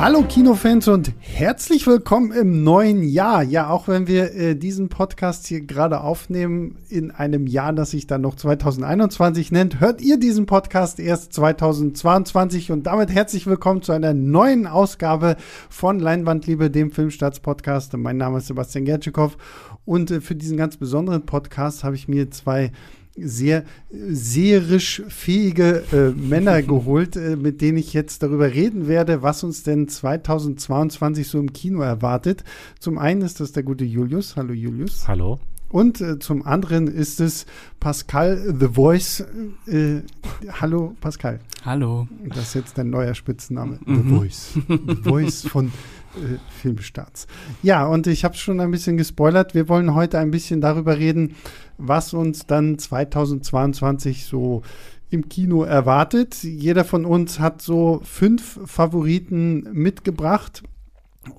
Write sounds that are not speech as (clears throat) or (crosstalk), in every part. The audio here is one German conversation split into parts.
Hallo Kinofans und herzlich willkommen im neuen Jahr. Ja, auch wenn wir äh, diesen Podcast hier gerade aufnehmen in einem Jahr, das sich dann noch 2021 nennt, hört ihr diesen Podcast erst 2022 und damit herzlich willkommen zu einer neuen Ausgabe von Leinwandliebe, dem Filmstarts-Podcast. Mein Name ist Sebastian Gertschikow und äh, für diesen ganz besonderen Podcast habe ich mir zwei sehr seherisch fähige äh, Männer (laughs) geholt, äh, mit denen ich jetzt darüber reden werde, was uns denn 2022 so im Kino erwartet. Zum einen ist das der gute Julius. Hallo Julius. Hallo. Und äh, zum anderen ist es Pascal The Voice. Äh, hallo Pascal. Hallo. Das ist jetzt dein neuer Spitzname. Mhm. The Voice. The Voice von Filmstarts. Ja, und ich habe schon ein bisschen gespoilert. Wir wollen heute ein bisschen darüber reden, was uns dann 2022 so im Kino erwartet. Jeder von uns hat so fünf Favoriten mitgebracht.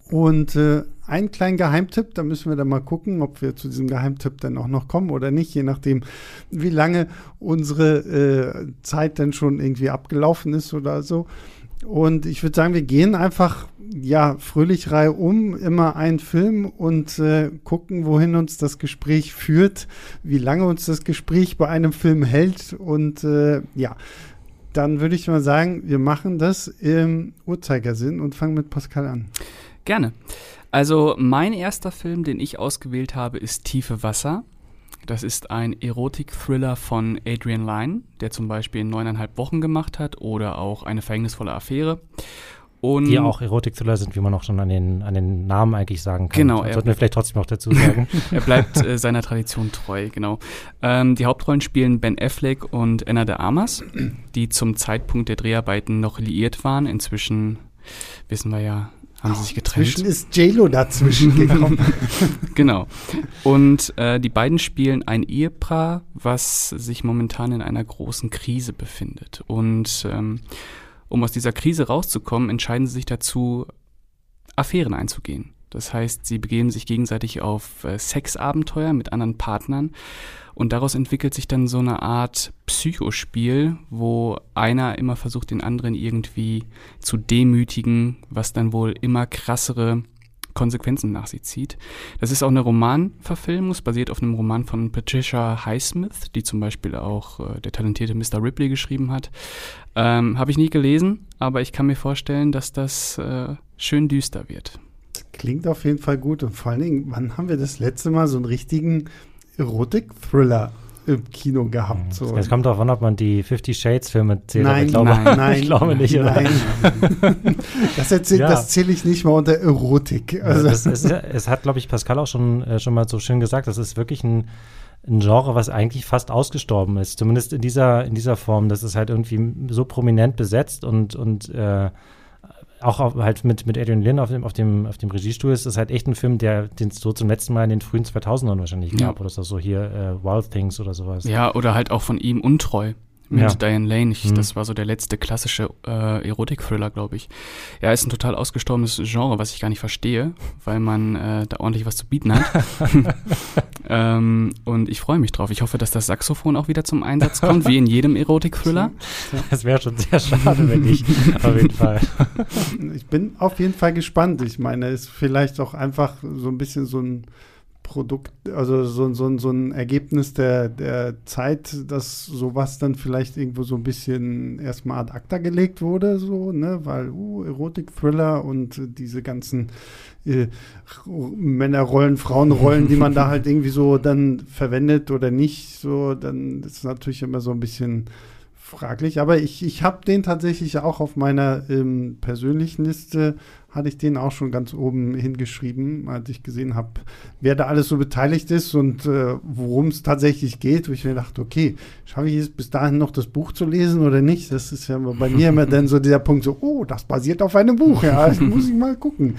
Und äh, ein kleinen Geheimtipp, da müssen wir dann mal gucken, ob wir zu diesem Geheimtipp dann auch noch kommen oder nicht, je nachdem, wie lange unsere äh, Zeit dann schon irgendwie abgelaufen ist oder so. Und ich würde sagen, wir gehen einfach ja fröhlich Reihe um, immer einen Film und äh, gucken, wohin uns das Gespräch führt, wie lange uns das Gespräch bei einem Film hält. Und äh, ja, dann würde ich mal sagen, wir machen das im Uhrzeigersinn und fangen mit Pascal an. Gerne. Also mein erster Film, den ich ausgewählt habe, ist Tiefe Wasser. Das ist ein Erotik-Thriller von Adrian Lyne, der zum Beispiel neuneinhalb Wochen gemacht hat oder auch eine verhängnisvolle Affäre. Und die auch Erotik-Thriller sind, wie man auch schon an den, an den Namen eigentlich sagen kann. Genau. Das sollten wir vielleicht trotzdem auch dazu sagen. (laughs) er bleibt äh, seiner Tradition treu, genau. Ähm, die Hauptrollen spielen Ben Affleck und Anna de Armas, die zum Zeitpunkt der Dreharbeiten noch liiert waren. Inzwischen wissen wir ja, haben sie sich getrennt. Inzwischen ist JLo dazwischen (laughs) gekommen. genau. Und äh, die beiden spielen ein Ehepaar, was sich momentan in einer großen Krise befindet. Und ähm, um aus dieser Krise rauszukommen, entscheiden sie sich dazu, Affären einzugehen. Das heißt, sie begeben sich gegenseitig auf äh, Sexabenteuer mit anderen Partnern und daraus entwickelt sich dann so eine Art Psychospiel, wo einer immer versucht, den anderen irgendwie zu demütigen, was dann wohl immer krassere Konsequenzen nach sich zieht. Das ist auch eine Romanverfilmung, es basiert auf einem Roman von Patricia Highsmith, die zum Beispiel auch äh, der talentierte Mr. Ripley geschrieben hat. Ähm, Habe ich nie gelesen, aber ich kann mir vorstellen, dass das äh, schön düster wird. Klingt auf jeden Fall gut und vor allen Dingen, wann haben wir das letzte Mal so einen richtigen Erotik-Thriller im Kino gehabt. So. Es kommt darauf an, ob man die Fifty Shades Filme zählt. Nein, ich glaube, nein, (laughs) nein, ich glaube nicht. Oder? Nein. (laughs) das, erzähl, Ja. das zähle ich nicht mal unter Erotik. Also, das ist, ja- es hat, glaube ich, Pascal auch schon, äh, schon mal so schön gesagt, das ist wirklich ein, ein Genre, was eigentlich fast ausgestorben ist. Zumindest in dieser, in dieser Form. Das ist halt irgendwie so prominent besetzt und, und äh, auch auf, halt mit, mit Adrian Lynn auf dem, auf, dem, auf dem Regiestuhl ist das halt echt ein Film, der den es so zum letzten Mal in den frühen 2000ern wahrscheinlich Ja. gab. Oder so, so hier äh, Wild Things oder sowas. Ja, oder halt auch von ihm untreu. Mit Ja. Diane Lane. Ich, Mhm. Das war so der letzte klassische äh, Erotik-Thriller, glaube ich. Ja, ist ein total ausgestorbenes Genre, was ich gar nicht verstehe, weil man äh, da ordentlich was zu bieten hat. (laughs) ähm, und ich freue mich drauf. Ich hoffe, dass das Saxophon auch wieder zum Einsatz kommt, wie in jedem Erotik-Thriller. (laughs) Das wäre schon sehr schade, wenn nicht. auf jeden Fall. ich bin auf jeden Fall gespannt. Ich meine, ist vielleicht auch einfach so ein bisschen so ein Produkt, also so, so, so ein Ergebnis der, der Zeit, dass sowas dann vielleicht irgendwo so ein bisschen erstmal ad acta gelegt wurde, so, ne, weil, uh, Erotik-Thriller und äh, diese ganzen äh, Männerrollen, Frauenrollen, die man da halt (laughs) irgendwie so dann verwendet oder nicht, so, dann ist es natürlich immer so ein bisschen fraglich. Aber ich, ich habe den tatsächlich auch auf meiner ähm, persönlichen Liste, hatte ich den auch schon ganz oben hingeschrieben, als ich gesehen habe, wer da alles so beteiligt ist und äh, worum es tatsächlich geht, wo ich mir dachte, okay, schaffe ich es bis dahin noch das Buch zu lesen oder nicht? Das ist ja bei mir immer (laughs) dann so dieser Punkt, so, oh, das basiert auf einem Buch, ja, das (laughs) muss ich mal gucken.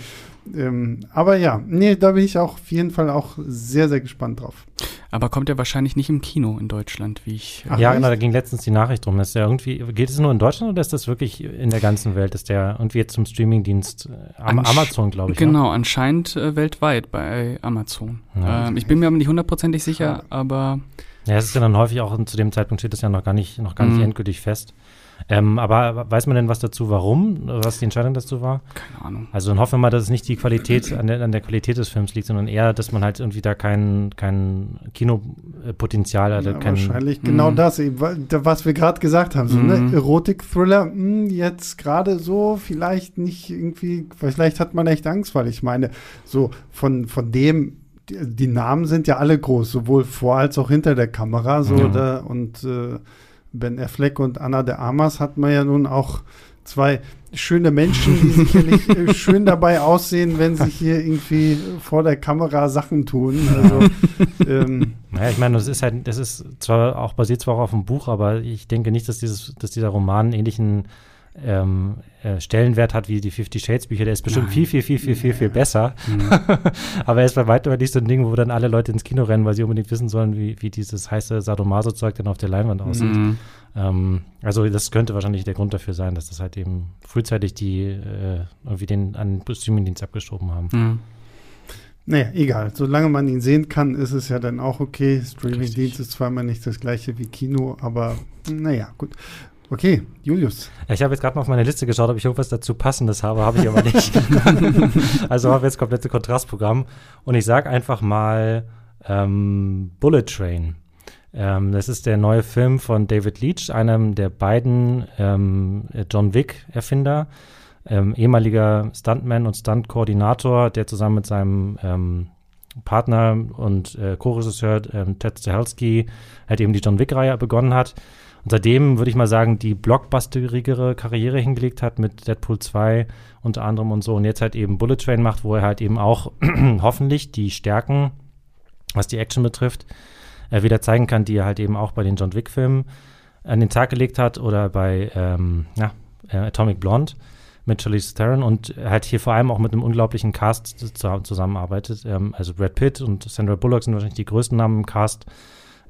Ähm, aber ja, nee, da bin ich auch auf jeden Fall auch sehr, sehr gespannt drauf. Aber kommt er wahrscheinlich nicht im Kino in Deutschland, wie ich. Ach, ja, genau, da ging letztens die Nachricht drum. Ist der irgendwie, geht es nur in Deutschland oder ist das wirklich in der ganzen Welt? Ist der irgendwie jetzt zum Streamingdienst äh, Am Ansch- Amazon, glaube ich. Ne? Genau, anscheinend äh, weltweit bei Amazon. Ja. ähm, ich bin mir aber nicht hundertprozentig sicher, aber Ja, es ist ja dann häufig auch zu dem Zeitpunkt steht das ja noch gar nicht, noch gar nicht Mhm. endgültig fest. Ähm, aber weiß man denn was dazu, warum, was die Entscheidung dazu war? Keine Ahnung. Also dann hoffen wir mal, dass es nicht die Qualität an der, an der Qualität des Films liegt, sondern eher, dass man halt irgendwie da kein, kein Kinopotenzial hat. Ja, kein, wahrscheinlich genau Mhm. das, was wir gerade gesagt haben. So, ne? Mhm. Erotik-Thriller, mh, jetzt gerade so, vielleicht nicht irgendwie, vielleicht hat man echt Angst, weil ich meine, so von, von dem, die, die Namen sind ja alle groß, sowohl vor als auch hinter der Kamera. So, Ja. da, und äh, Ben Affleck und Anna de Armas hat man ja nun auch zwei schöne Menschen, die sicherlich (laughs) äh, schön dabei aussehen, wenn sie hier irgendwie vor der Kamera Sachen tun. Also, ähm, Naja, ich meine, das ist halt, das ist zwar auch basiert zwar auch auf dem Buch, aber ich denke nicht, dass dieses, dass dieser Roman ähnlichen ähm, äh, Stellenwert hat wie die Fifty Shades Bücher. Der ist bestimmt Nein. viel, viel, viel, viel, viel, viel besser. Mhm. (laughs) aber er ist bei weitem nicht so ein Ding, wo dann alle Leute ins Kino rennen, weil sie unbedingt wissen sollen, wie, wie dieses heiße Sadomaso-Zeug dann auf der Leinwand aussieht. Mhm. Ähm, also das könnte wahrscheinlich der Grund dafür sein, dass das halt eben frühzeitig die äh, irgendwie den an den Streamingdienst abgeschoben haben. Mhm. Naja, egal. Solange man ihn sehen kann, ist es ja dann auch okay. Streamingdienst ist zwar immer nicht das gleiche wie Kino, aber naja, gut. Okay, Julius. Ich habe jetzt gerade mal auf meine Liste geschaut, ob ich irgendwas dazu Passendes habe, habe ich aber nicht. (laughs) also habe jetzt komplette Kontrastprogramm und ich sage einfach mal ähm, Bullet Train. Ähm, das ist der neue Film von David Leach, einem der beiden ähm, John Wick-Erfinder, ähm, ehemaliger Stuntman und Stunt-Koordinator, der zusammen mit seinem ähm, Partner und äh, Co-Regisseur ähm, Ted Stahelski halt eben die John Wick-Reihe begonnen hat. Und seitdem würde ich mal sagen, die blockbusterigere Karriere hingelegt hat mit Deadpool 2 unter anderem und so. Und jetzt halt eben Bullet Train macht, wo er halt eben auch (clears throat) hoffentlich die Stärken, was die Action betrifft, äh, wieder zeigen kann, die er halt eben auch bei den John Wick-Filmen an den Tag gelegt hat oder bei ähm, ja, äh, Atomic Blonde mit Charlize Theron und halt hier vor allem auch mit einem unglaublichen Cast zu, zusammenarbeitet. Ähm, also Brad Pitt und Sandra Bullock sind wahrscheinlich die größten Namen im Cast.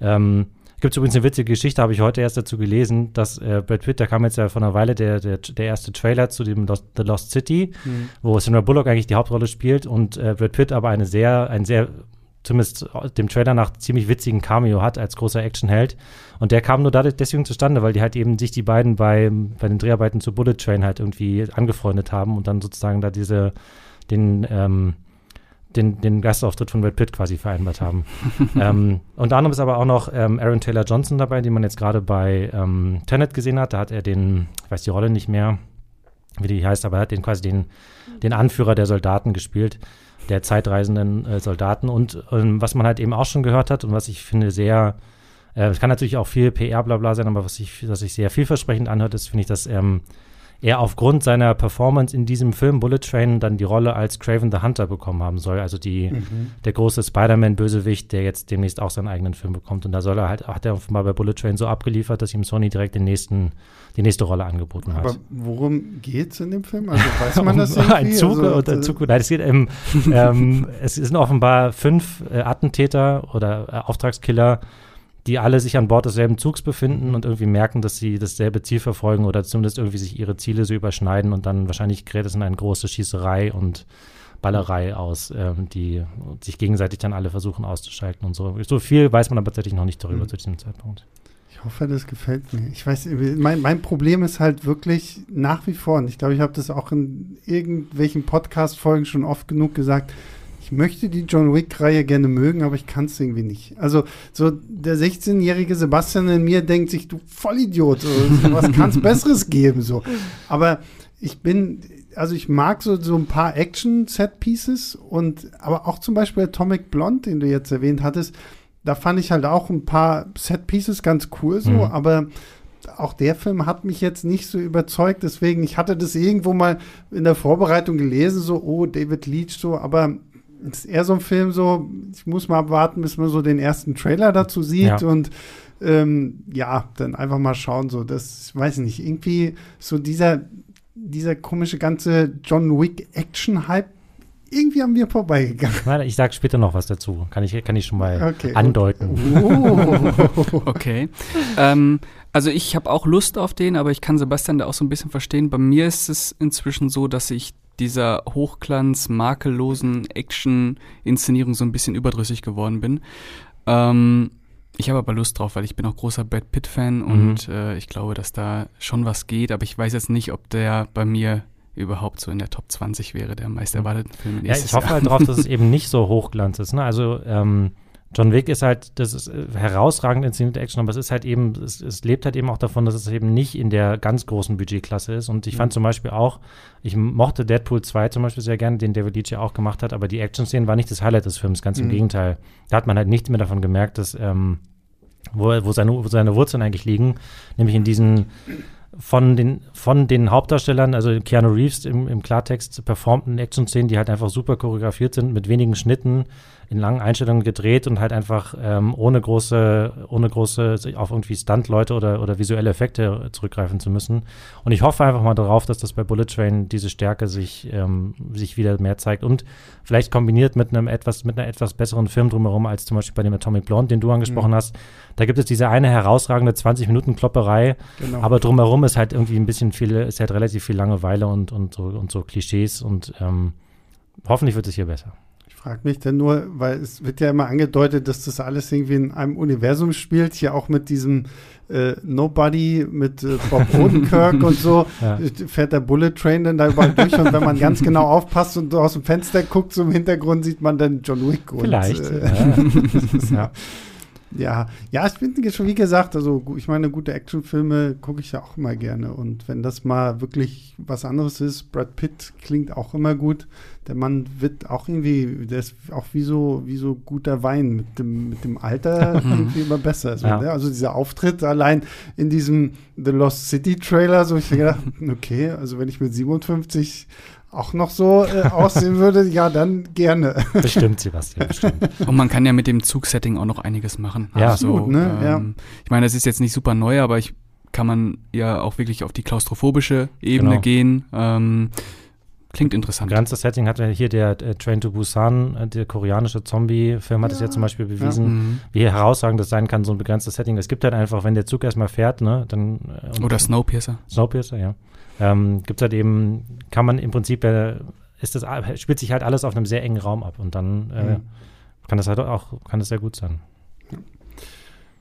Ähm, Gibt es übrigens eine witzige Geschichte, habe ich heute erst dazu gelesen, dass äh, Brad Pitt, da kam jetzt ja vor einer Weile der, der, der erste Trailer zu dem Lost, The Lost City, wo Sandra Bullock eigentlich die Hauptrolle spielt und äh, Brad Pitt aber eine sehr, ein sehr, zumindest dem Trailer nach ziemlich witzigen Cameo hat als großer Actionheld. Und der kam nur dadurch deswegen zustande, weil die halt eben sich die beiden bei, bei den Dreharbeiten zu Bullet Train halt irgendwie angefreundet haben und dann sozusagen da diese, den, ähm, den, den Gastauftritt von Brad Pitt quasi vereinbart haben. (laughs) ähm, unter anderem ist aber auch noch ähm, Aaron Taylor Johnson dabei, den man jetzt gerade bei ähm, Tenet gesehen hat. Da hat er den, ich weiß die Rolle nicht mehr, wie die heißt, aber er hat den quasi den, den Anführer der Soldaten gespielt, der zeitreisenden äh, Soldaten. Und ähm, was man halt eben auch schon gehört hat und was ich finde sehr, äh, es kann natürlich auch viel PR blabla sein, aber was ich, was sich sehr vielversprechend anhört, ist, finde ich, dass ähm, er aufgrund seiner Performance in diesem Film Bullet Train dann die Rolle als Craven the Hunter bekommen haben soll. Also die, Mhm. der große Spider-Man-Bösewicht, der jetzt demnächst auch seinen eigenen Film bekommt. Und da soll er halt, hat er offenbar bei Bullet Train so abgeliefert, dass ihm Sony direkt den nächsten, die nächste Rolle angeboten hat. Aber worum geht's in dem Film? Also weiß man (laughs) das irgendwie? ein Zug also, und ein Zug. Nein, es geht ähm, (laughs) ähm, es sind offenbar fünf äh, Attentäter oder äh, Auftragskiller, die alle sich an Bord desselben Zugs befinden und irgendwie merken, dass sie dasselbe Ziel verfolgen oder zumindest irgendwie sich ihre Ziele so überschneiden und dann wahrscheinlich gerät es in eine große Schießerei und Ballerei aus, ähm, die sich gegenseitig dann alle versuchen auszuschalten und so. So viel weiß man aber tatsächlich noch nicht darüber Mhm. zu diesem Zeitpunkt. Ich hoffe, das gefällt mir. Ich weiß, mein, mein Problem ist halt wirklich nach wie vor, und ich glaube, ich habe das auch in irgendwelchen Podcast-Folgen schon oft genug gesagt, ich möchte die John Wick-Reihe gerne mögen, aber ich kann es irgendwie nicht. Also, so der 16-jährige Sebastian in mir denkt sich, du Vollidiot, so, was (laughs) kann es Besseres geben? So. Aber ich bin, also ich mag so, so ein paar Action-Set-Pieces und aber auch zum Beispiel Atomic Blonde, den du jetzt erwähnt hattest, da fand ich halt auch ein paar Set-Pieces ganz cool so, Mhm. aber auch der Film hat mich jetzt nicht so überzeugt, deswegen, ich hatte das irgendwo mal in der Vorbereitung gelesen, so, oh, David Leach, so, aber ist eher so ein Film, so, ich muss mal abwarten, bis man so den ersten Trailer dazu sieht Ja. und ähm, ja, dann einfach mal schauen, so, das, ich weiß nicht, irgendwie so dieser, dieser komische ganze John Wick Action-Hype, irgendwie an mir vorbeigegangen. Ich sage später noch was dazu. Kann ich, kann ich schon mal Okay. andeuten. Oh. (laughs) Okay. ähm, also ich habe auch Lust auf den, aber ich kann Sebastian da auch so ein bisschen verstehen. Bei mir ist es inzwischen so, dass ich dieser Hochglanz, makellosen Action-Inszenierung so ein bisschen überdrüssig geworden bin. Ähm, Ich habe aber Lust drauf, weil ich bin auch großer Brad Pitt-Fan mhm. und äh, ich glaube, dass da schon was geht, aber ich weiß jetzt nicht, ob der bei mir überhaupt so in der Top 20 wäre, der meist erwarteten Film. Ja, ich hoffe Jahr. halt drauf, dass es (laughs) eben nicht so hochglanz ist. Ne? Also ähm, John Wick ist halt, das ist äh, herausragend inszenierte Action, aber es ist halt eben, es, es, lebt halt eben auch davon, dass es eben nicht in der ganz großen Budgetklasse ist. Und ich mhm. fand zum Beispiel auch, ich mochte Deadpool 2 zum Beispiel sehr gerne, den David Leach ja auch gemacht hat, aber die Action-Szenen war nicht das Highlight des Films, ganz mhm. im Gegenteil. Da hat man halt nichts mehr davon gemerkt, dass, ähm, wo, wo, seine, wo seine Wurzeln eigentlich liegen, nämlich in diesen von den, von den Hauptdarstellern, also Keanu Reeves im, im Klartext performten Action-Szenen, die halt einfach super choreografiert sind, mit wenigen Schnitten, in langen Einstellungen gedreht und halt einfach ähm, ohne große, ohne große auf irgendwie Stunt-Leute oder, oder visuelle Effekte zurückgreifen zu müssen. Und ich hoffe einfach mal darauf, dass das bei Bullet Train diese Stärke sich, ähm, sich wieder mehr zeigt und vielleicht kombiniert mit einem etwas, mit einer etwas besseren Film drumherum als zum Beispiel bei dem Atomic Blonde, den du angesprochen mhm. hast. Da gibt es diese eine herausragende 20 Minuten Klopperei, genau. aber drumherum ist halt irgendwie ein bisschen viel, ist halt relativ viel Langeweile und, und, so, und so Klischees und ähm, hoffentlich wird es hier besser frage mich denn nur, weil es wird ja immer angedeutet, dass das alles irgendwie in einem Universum spielt, hier auch mit diesem äh, Nobody, mit äh, Bob (laughs) Odenkirk und so, ja. fährt der Bullet Train dann da überall durch und wenn man ganz genau aufpasst und aus dem Fenster guckt, so im Hintergrund sieht man dann John Wick. Vielleicht. Und, äh, ja. (laughs) ja. Ja, ja, ich finde schon, wie gesagt, also ich meine, gute Actionfilme gucke ich ja auch immer gerne. Und wenn das mal wirklich was anderes ist, Brad Pitt klingt auch immer gut. Der Mann wird auch irgendwie, der ist auch wie so, wie so guter Wein mit dem, mit dem Alter (laughs) irgendwie immer besser. Also, ja. ne? also dieser Auftritt allein in diesem The Lost City Trailer, so ich gedacht, okay, also wenn ich mit 57 auch noch so äh, (laughs) aussehen würde, ja, dann gerne. Bestimmt, Sebastian, bestimmt. Und man kann ja mit dem Zugsetting auch noch einiges machen. Ja, also, Absolut, ne? Ähm, ja. Ich meine, das ist jetzt nicht super neu, aber ich kann man ja auch wirklich auf die klaustrophobische Ebene genau. gehen. Ähm, klingt interessant. Ganzes Setting hat ja hier der äh, Train to Busan, äh, der koreanische Zombie-Film, hat es ja. ja zum Beispiel bewiesen, ja. Mhm. wie herausragend das sein kann, so ein begrenztes Setting. Es gibt halt einfach, wenn der Zug erstmal fährt, ne, dann. Äh, Oder Snowpiercer. Snowpiercer, ja ähm, gibt es halt eben, kann man im Prinzip, äh, ist das, spielt sich halt alles auf einem sehr engen Raum ab und dann äh, mhm. kann das halt auch, kann das sehr gut sein.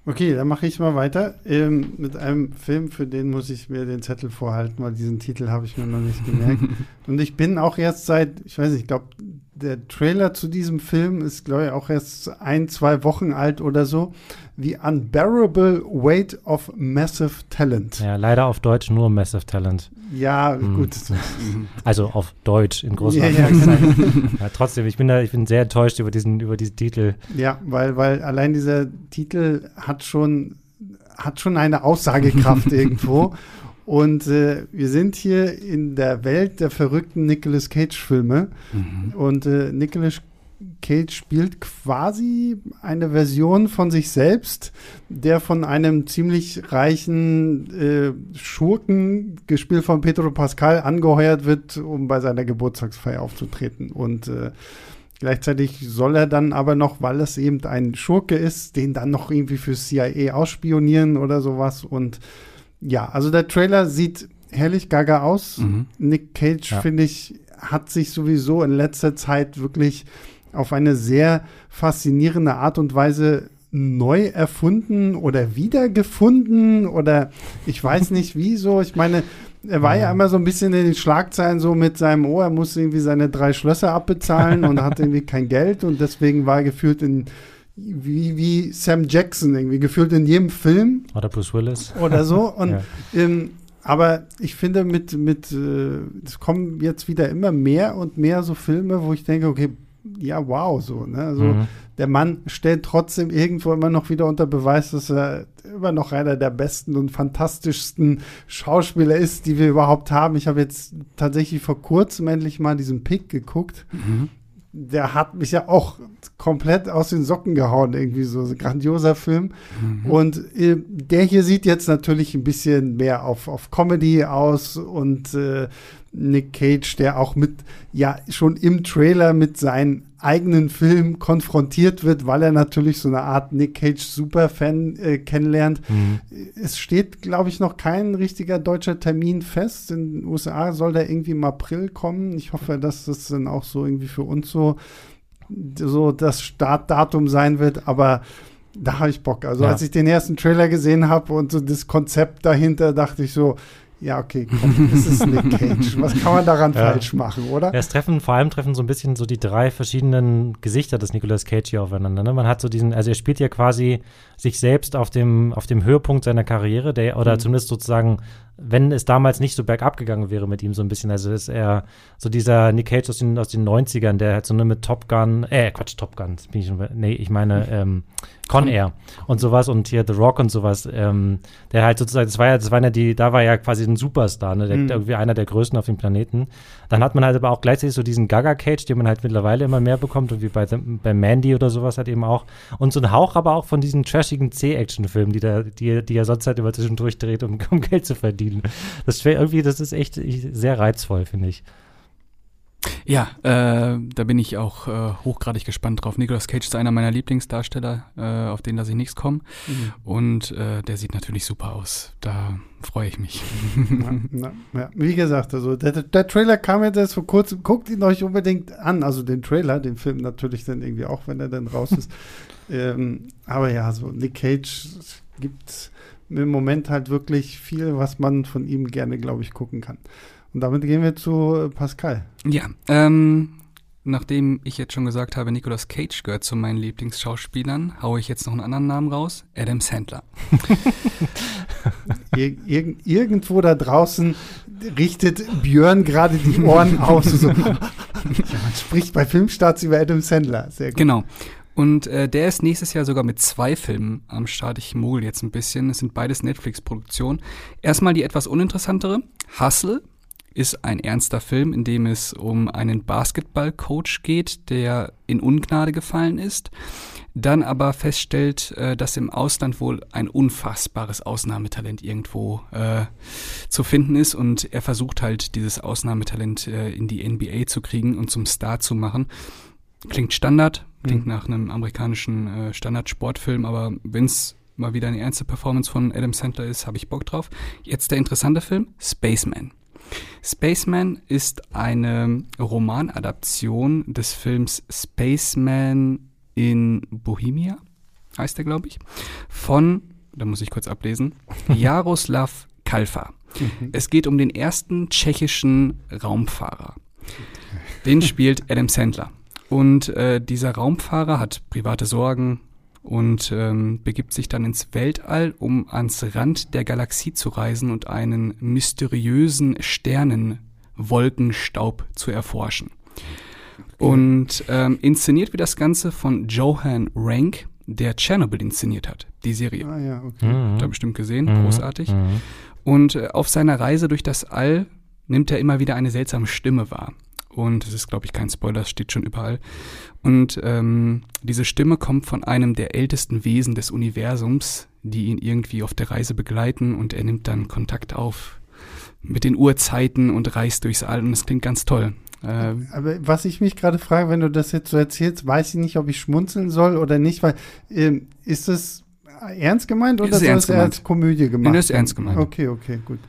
Okay, dann mache ich mal weiter ähm, mit einem Film, für den muss ich mir den Zettel vorhalten, weil diesen Titel habe ich mir noch nicht gemerkt. (laughs) und ich bin auch erst seit, ich weiß nicht, ich glaube, der Trailer zu diesem Film ist, glaube ich, auch erst ein, zwei Wochen alt oder so. The Unbearable Weight of Massive Talent. Ja, leider auf Deutsch nur Massive Talent. Ja, hm. gut. (laughs) Also auf Deutsch in großen ja, ja, ja, Trotzdem, ich bin da, ich bin sehr enttäuscht über diesen, über diesen Titel. Ja, weil, weil allein dieser Titel hat schon, hat schon eine Aussagekraft (laughs) irgendwo. Und äh, wir sind hier in der Welt der verrückten Nicolas Cage-Filme. Mhm. Und äh, Nicolas Cage spielt quasi eine Version von sich selbst, der von einem ziemlich reichen äh, Schurken, gespielt von Pedro Pascal, angeheuert wird, um bei seiner Geburtstagsfeier aufzutreten. Und äh, gleichzeitig soll er dann aber noch, weil es eben ein Schurke ist, den dann noch irgendwie für CIA ausspionieren oder sowas. Und ja, also der Trailer sieht herrlich gaga aus. Mhm. Nick Cage, ja. finde ich, hat sich sowieso in letzter Zeit wirklich auf eine sehr faszinierende Art und Weise neu erfunden oder wiedergefunden oder ich weiß nicht (laughs) wieso. Ich meine, er war ja. immer so ein bisschen in den Schlagzeilen so mit seinem Ohr, er musste irgendwie seine drei Schlösser abbezahlen und hat irgendwie kein Geld und deswegen war er gefühlt in wie, wie Sam Jackson, irgendwie gefühlt in jedem Film. Oder Bruce Willis. Oder so. Und ja. ähm, aber ich finde, mit, mit, äh, es kommen jetzt wieder immer mehr und mehr so Filme, wo ich denke, okay, ja, wow, so, ne? Also mhm. der Mann stellt trotzdem irgendwo immer noch wieder unter Beweis, dass er immer noch einer der besten und fantastischsten Schauspieler ist, die wir überhaupt haben. Ich habe jetzt tatsächlich vor kurzem endlich mal diesen Pick geguckt. Mhm der hat mich ja auch komplett aus den Socken gehauen, irgendwie so ein grandioser Film. Mhm. Und äh, der hier sieht jetzt natürlich ein bisschen mehr auf, auf Comedy aus und äh, Nick Cage, der auch mit, ja, schon im Trailer mit seinen eigenen Film konfrontiert wird, weil er natürlich so eine Art Nick Cage Superfan äh, kennenlernt. Mhm. Es steht, glaube ich, noch kein richtiger deutscher Termin fest. In den USA soll der irgendwie im April kommen. Ich hoffe, dass das dann auch so irgendwie für uns so, so das Startdatum sein wird. Aber da habe ich Bock. Also ja. als ich den ersten Trailer gesehen habe und so das Konzept dahinter, dachte ich so, ja, okay, komm, (laughs) das ist Nick Cage. Was kann man daran ja. falsch machen, oder? Ja, es treffen, vor allem treffen so ein bisschen so die drei verschiedenen Gesichter des Nicolas Cage hier aufeinander. Ne? Man hat so diesen, also er spielt ja quasi sich selbst auf dem, auf dem Höhepunkt seiner Karriere, der, oder mhm. zumindest sozusagen wenn es damals nicht so bergab gegangen wäre mit ihm so ein bisschen. Also ist er so dieser Nick Cage aus den, aus den 90ern, der halt so eine mit Top Gun, äh, Quatsch, Top Gun, bin ich, nee, ich meine, ähm, Con Air und sowas und hier The Rock und sowas, ähm, der halt sozusagen, das war ja, das war ja die, da war ja quasi ein Superstar, ne, der, mhm. irgendwie einer der größten auf dem Planeten. Dann hat man halt aber auch gleichzeitig so diesen Gaga Cage, den man halt mittlerweile immer mehr bekommt, und wie bei, bei Mandy oder sowas halt eben auch. Und so ein Hauch aber auch von diesen trashigen C-Action-Filmen, die, da, die, die er sonst halt immer zwischendurch dreht, um, (laughs) um Geld zu verdienen. Das wäre irgendwie, das ist echt sehr reizvoll, finde ich. Ja, äh, da bin ich auch äh, hochgradig gespannt drauf. Nicolas Cage ist einer meiner Lieblingsdarsteller, äh, auf den lasse ich nichts kommen. Mhm. Und äh, der sieht natürlich super aus. Da freue ich mich. Ja, na, ja. Wie gesagt, also der, der, Trailer kam jetzt erst vor kurzem. Guckt ihn euch unbedingt an. Also den Trailer, den Film natürlich dann irgendwie auch, wenn er dann raus ist. (laughs) ähm, aber ja, so Nick Cage gibt im Moment halt wirklich viel, was man von ihm gerne, glaube ich, gucken kann. Und damit gehen wir zu äh, Pascal. Ja, ähm, nachdem ich jetzt schon gesagt habe, Nicolas Cage gehört zu meinen Lieblingsschauspielern, haue ich jetzt noch einen anderen Namen raus, Adam Sandler. (laughs) Ir ir irgendwo da draußen richtet Björn gerade die Ohren aus. So. (laughs) man spricht bei Filmstarts über Adam Sandler. Sehr gut. Genau. Und äh, der ist nächstes Jahr sogar mit zwei Filmen am Start. Ich mogel jetzt ein bisschen. Es sind beides Netflix-Produktionen. Erstmal die etwas uninteressantere. Hustle ist ein ernster Film, in dem es um einen Basketballcoach geht, der in Ungnade gefallen ist, dann aber feststellt, äh, dass im Ausland wohl ein unfassbares Ausnahmetalent irgendwo äh, zu finden ist und er versucht halt dieses Ausnahmetalent äh, in die NBA zu kriegen und zum Star zu machen. Klingt Standard, klingt mhm. nach einem amerikanischen äh, Standard-Sportfilm, aber wenn's mal wieder eine ernste Performance von Adam Sandler ist, habe ich Bock drauf. Jetzt der interessante Film, Spaceman. Spaceman ist eine Romanadaption des Films Spaceman in Bohemia, heißt er, glaube ich, von, da muss ich kurz ablesen, (laughs) Jaroslav Kalfa. Mhm. Es geht um den ersten tschechischen Raumfahrer. Den spielt Adam Sandler. Und äh, dieser Raumfahrer hat private Sorgen, und ähm, begibt sich dann ins Weltall, um ans Rand der Galaxie zu reisen und einen mysteriösen Sternenwolkenstaub zu erforschen. Und ähm, inszeniert wird das Ganze von Johan Rank, der Chernobyl inszeniert hat, die Serie. Ah ja, okay. Mhm. Habt ihr bestimmt gesehen, mhm. großartig. Mhm. Und äh, auf seiner Reise durch das All nimmt er immer wieder eine seltsame Stimme wahr. Und es ist, glaube ich, kein Spoiler, es steht schon überall. Und ähm, diese Stimme kommt von einem der ältesten Wesen des Universums, die ihn irgendwie auf der Reise begleiten und er nimmt dann Kontakt auf mit den Urzeiten und reist durchs All und es klingt ganz toll. Äh, Aber was ich mich gerade frage, wenn du das jetzt so erzählst, weiß ich nicht, ob ich schmunzeln soll oder nicht, weil äh, ist das ernst gemeint oder ist es als Komödie gemacht? Nee, das ist ernst gemeint. Okay, okay, gut.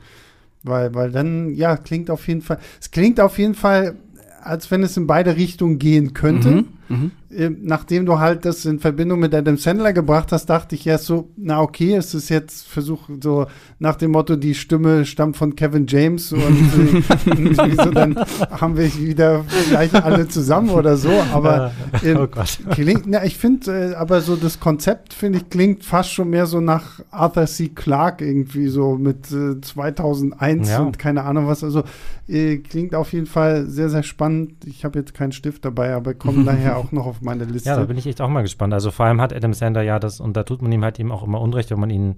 Weil, weil dann, ja, klingt auf jeden Fall, es klingt auf jeden Fall als wenn es in beide Richtungen gehen könnte. Mhm. Mhm. Äh, nachdem du halt das in Verbindung mit Adam Sandler gebracht hast, dachte ich erst so, na okay, es ist jetzt Versuch so nach dem Motto, die Stimme stammt von Kevin James und äh, (laughs) so, dann haben wir wieder vielleicht alle zusammen oder so. Aber äh, oh klingt, na, ich finde, äh, aber so das Konzept finde ich klingt fast schon mehr so nach Arthur C. Clarke irgendwie so mit äh, 2001 ja. und keine Ahnung was. Also äh, klingt auf jeden Fall sehr sehr spannend. Ich habe jetzt keinen Stift dabei, aber kommt (laughs) daher auch auch noch auf meine Liste. Ja, da bin ich echt auch mal gespannt. Also vor allem hat Adam Sandler ja das, und da tut man ihm halt eben auch immer Unrecht, wenn man ihn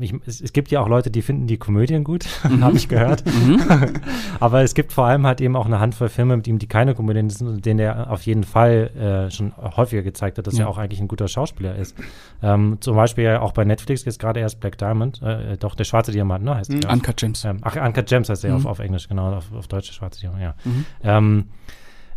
ich, es, es, gibt ja auch Leute, die finden die Komödien gut, (laughs) mhm. habe ich gehört. Mhm. (laughs) Aber es gibt vor allem halt eben auch eine Handvoll Filme mit ihm, die keine Komödien sind und denen er auf jeden Fall äh, schon häufiger gezeigt hat, dass ja. er auch eigentlich ein guter Schauspieler ist. Ähm, zum Beispiel ja auch bei Netflix jetzt gerade erst Black Diamond, äh, äh doch der schwarze Diamant, ne? Heißt mhm. Uncut Gems. Ähm, ach, Uncut Gems heißt er mhm. auf, auf Englisch, genau, auf, auf Deutsch schwarze Diamant, ja. Mhm. Ähm,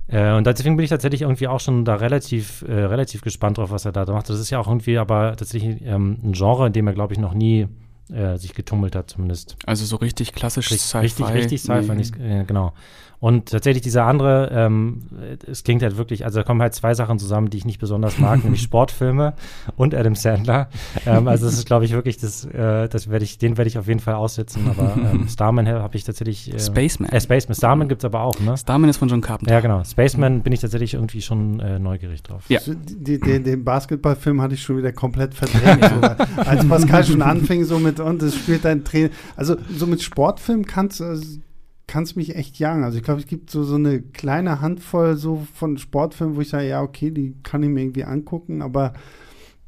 äh, und deswegen bin ich tatsächlich irgendwie auch schon da relativ, äh, relativ gespannt drauf, was er da macht. Das ist ja auch irgendwie aber tatsächlich ähm, ein Genre, in dem er, glaube ich, noch nie äh, sich getummelt hat, zumindest. Also so richtig klassisch Sci-Fi. Richtig, richtig Sci-Fi, nee. äh, genau. Und tatsächlich dieser andere, ähm, es klingt halt wirklich, also da kommen halt zwei Sachen zusammen, die ich nicht besonders mag, (laughs) nämlich Sportfilme und Adam Sandler. Ähm, also das ist, glaube ich, wirklich, das, äh, das werde ich, den werde ich auf jeden Fall aussetzen. Aber (laughs) ähm, Starman habe ich tatsächlich. Äh, Spaceman. Äh, Spaceman. Starman gibt es aber auch, ne? Starman ist von John Carpenter. Ja, genau. Spaceman bin ich tatsächlich irgendwie schon äh, neugierig drauf. Ja. Die, die, den Basketballfilm hatte ich schon wieder komplett verdrängt. (laughs) so, als Pascal schon anfing, so mit, und es spielt ein Trainer. Also so mit Sportfilm kannst du. Also, kannst mich echt jagen. Also ich glaube, es gibt so, so eine kleine Handvoll so von Sportfilmen, wo ich sage, ja, okay, die kann ich mir irgendwie angucken, aber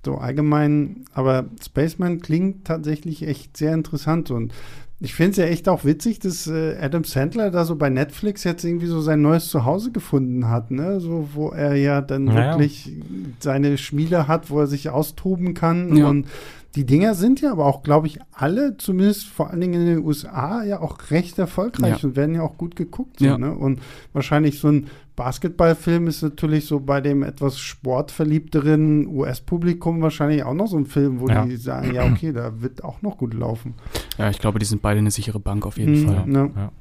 so allgemein, aber Spaceman klingt tatsächlich echt sehr interessant und ich finde es ja echt auch witzig, dass äh, Adam Sandler da so bei Netflix jetzt irgendwie so sein neues Zuhause gefunden hat, ne? So, wo er ja dann naja. wirklich seine Schmiede hat, wo er sich austoben kann ja. und die Dinger sind ja aber auch, glaube ich, alle, zumindest vor allen Dingen in den USA, ja auch recht erfolgreich ja. und werden ja auch gut geguckt. So, ja. ne? Und wahrscheinlich so ein Basketballfilm ist natürlich so bei dem etwas sportverliebteren US-Publikum wahrscheinlich auch noch so ein Film, wo ja. die sagen, ja, okay, da wird auch noch gut laufen. Ja, ich glaube, die sind beide eine sichere Bank auf jeden mhm, Fall. Ne?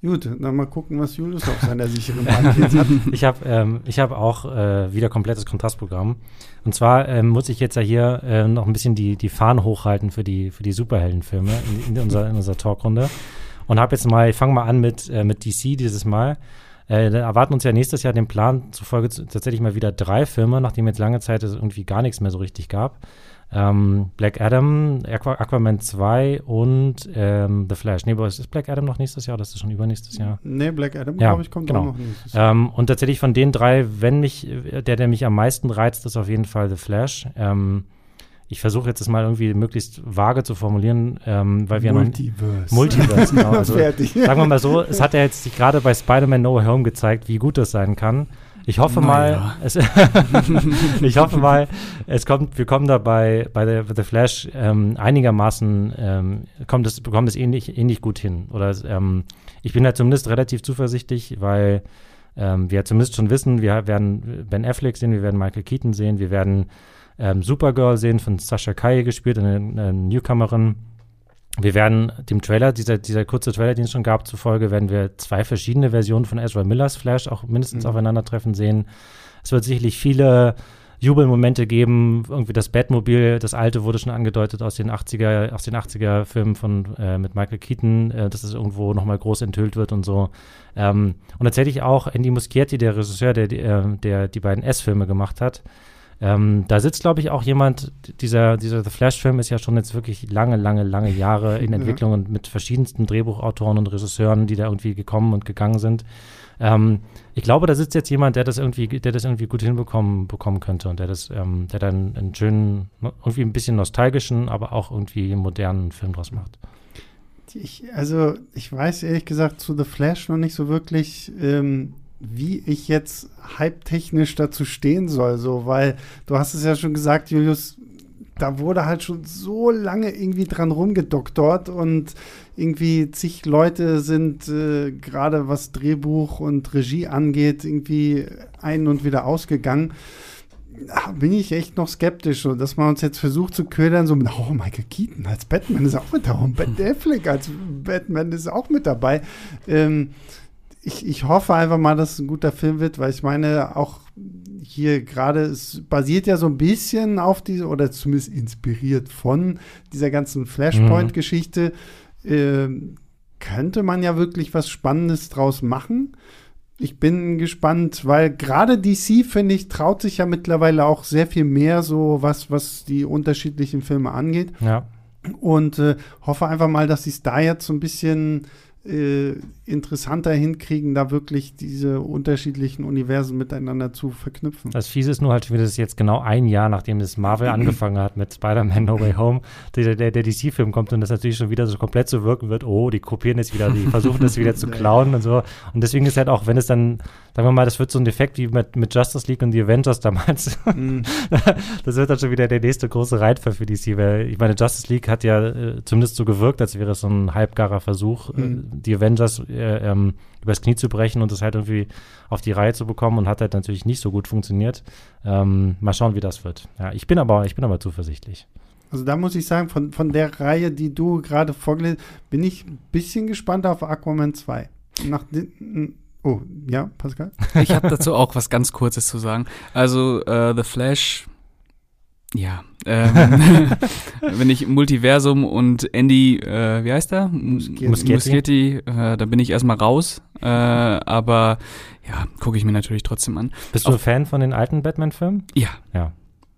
Gut, dann mal gucken, was Julius auf seiner sicheren Bank (laughs) jetzt hat. Ich habe ähm, hab auch äh, wieder komplettes Kontrastprogramm. Und zwar ähm, muss ich jetzt ja hier äh, noch ein bisschen die, die Fahnen hochhalten für die, für die Superheldenfilme in, in, unserer, in unserer Talkrunde. Und habe jetzt mal, ich fange mal an mit, äh, mit DC dieses Mal. Äh, da erwarten uns ja nächstes Jahr den Plan zufolge tatsächlich mal wieder drei Filme, nachdem jetzt lange Zeit es irgendwie gar nichts mehr so richtig gab. Ähm, Black Adam, Aqu Aquaman 2 und ähm, The Flash. Nee, ist Black Adam noch nächstes Jahr oder ist das schon übernächstes Jahr? Nee, Black Adam, ja, glaube ich, kommt genau. auch noch nächstes Jahr. Ähm, und tatsächlich von den drei, wenn mich, der, der mich am meisten reizt, ist auf jeden Fall The Flash. Ähm, ich versuche jetzt das mal irgendwie möglichst vage zu formulieren, ähm, weil wir Multiverse. Multiverse, genau. (laughs) Also, sagen wir mal so, es hat ja jetzt gerade bei Spider-Man No Way Home gezeigt, wie gut das sein kann. Ich hoffe naja. mal, es, (laughs) ich hoffe mal, es kommt, wir kommen da bei, bei The, The Flash ähm, einigermaßen, ähm, kommt es, bekommt es ähnlich, ähnlich gut hin. Oder ähm, ich bin da zumindest relativ zuversichtlich, weil ähm, wir zumindest schon wissen, wir werden Ben Affleck sehen, wir werden Michael Keaton sehen, wir werden ähm, Supergirl sehen, von Sasha Kai gespielt, eine, eine Newcomerin wir werden dem Trailer, dieser, dieser kurze Trailer, den es schon gab, zufolge, werden wir zwei verschiedene Versionen von Ezra Millers Flash auch mindestens mhm. aufeinandertreffen sehen. Es wird sicherlich viele Jubelmomente geben. Irgendwie das Batmobil, das alte wurde schon angedeutet aus den 80er, aus den 80er Filmen von, äh, mit Michael Keaton, äh, dass es irgendwo nochmal groß enthüllt wird und so. Ähm, und tatsächlich auch Andy Muschietti, der Regisseur, der, der, äh, der die beiden S-Filme gemacht hat, ähm, da sitzt, glaube ich, auch jemand, dieser, dieser The Flash-Film ist ja schon jetzt wirklich lange, lange, lange Jahre in (laughs) Entwicklung ja. und mit verschiedensten Drehbuchautoren und Regisseuren, die da irgendwie gekommen und gegangen sind. Ähm, ich glaube, da sitzt jetzt jemand, der das irgendwie, der das irgendwie gut hinbekommen bekommen könnte und der das, ähm, der dann einen schönen, irgendwie ein bisschen nostalgischen, aber auch irgendwie modernen Film draus macht. Ich, also, ich weiß ehrlich gesagt zu The Flash noch nicht so wirklich, ähm, wie ich jetzt hype-technisch dazu stehen soll, so, weil du hast es ja schon gesagt, Julius, da wurde halt schon so lange irgendwie dran rumgedoktort und irgendwie zig Leute sind äh, gerade was Drehbuch und Regie angeht, irgendwie ein- und wieder ausgegangen. Da bin ich echt noch skeptisch, so, dass man uns jetzt versucht zu ködern, so, oh, Michael Keaton als Batman ist auch mit dabei, und Ben (laughs) Affleck als Batman ist auch mit dabei. Ähm, ich, ich hoffe einfach mal, dass es ein guter Film wird, weil ich meine, auch hier gerade, es basiert ja so ein bisschen auf diese, oder zumindest inspiriert von dieser ganzen Flashpoint-Geschichte. Mhm. Äh, könnte man ja wirklich was Spannendes draus machen. Ich bin gespannt, weil gerade DC, finde ich, traut sich ja mittlerweile auch sehr viel mehr so, was, was die unterschiedlichen Filme angeht. Ja. Und äh, hoffe einfach mal, dass sie es da jetzt so ein bisschen äh, interessanter hinkriegen, da wirklich diese unterschiedlichen Universen miteinander zu verknüpfen. Das Fiese ist nur halt, wie das jetzt genau ein Jahr, nachdem das Marvel (clears throat) angefangen hat mit Spider-Man No Way Home, der, der, der DC-Film kommt und das natürlich schon wieder so komplett so wirken wird, oh, die kopieren jetzt wieder, die (laughs) versuchen das wieder zu klauen und so. Und deswegen ist halt auch, wenn es dann, sagen wir mal, das wird so ein Defekt wie mit, mit Justice League und die Avengers damals. Mm. (laughs) das wird dann schon wieder der nächste große Reitfall für DC, weil ich meine, Justice League hat ja äh, zumindest so gewirkt, als wäre es so ein halbgarer Versuch, mm. äh, die Avengers äh, ähm, übers Knie zu brechen und das halt irgendwie auf die Reihe zu bekommen und hat halt natürlich nicht so gut funktioniert. Ähm, mal schauen, wie das wird. Ja, ich bin aber, ich bin aber zuversichtlich. Also da muss ich sagen, von, von der Reihe, die du gerade vorgelesen hast, bin ich ein bisschen gespannt auf Aquaman 2. Nach oh, ja, Pascal? Ich habe dazu auch was ganz Kurzes zu sagen. Also äh, The Flash, ja, ähm, (laughs) wenn ich Multiversum und Andy, äh, wie heißt er? Muschietti. Muschietti, äh, da bin ich erstmal raus. Äh, aber ja, gucke ich mir natürlich trotzdem an. Bist du ein Fan von den alten Batman-Filmen? Ja. Ja.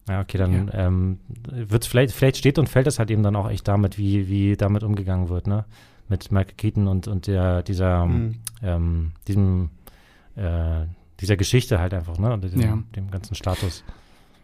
Ja, okay, dann ähm, wird's vielleicht, vielleicht steht und fällt es halt eben dann auch echt damit, wie, wie damit umgegangen wird, ne? Mit Michael Keaton und, und der, dieser, Mhm. ähm, diesem, äh, dieser Geschichte halt einfach, ne? Und dem, Ja. dem ganzen Status.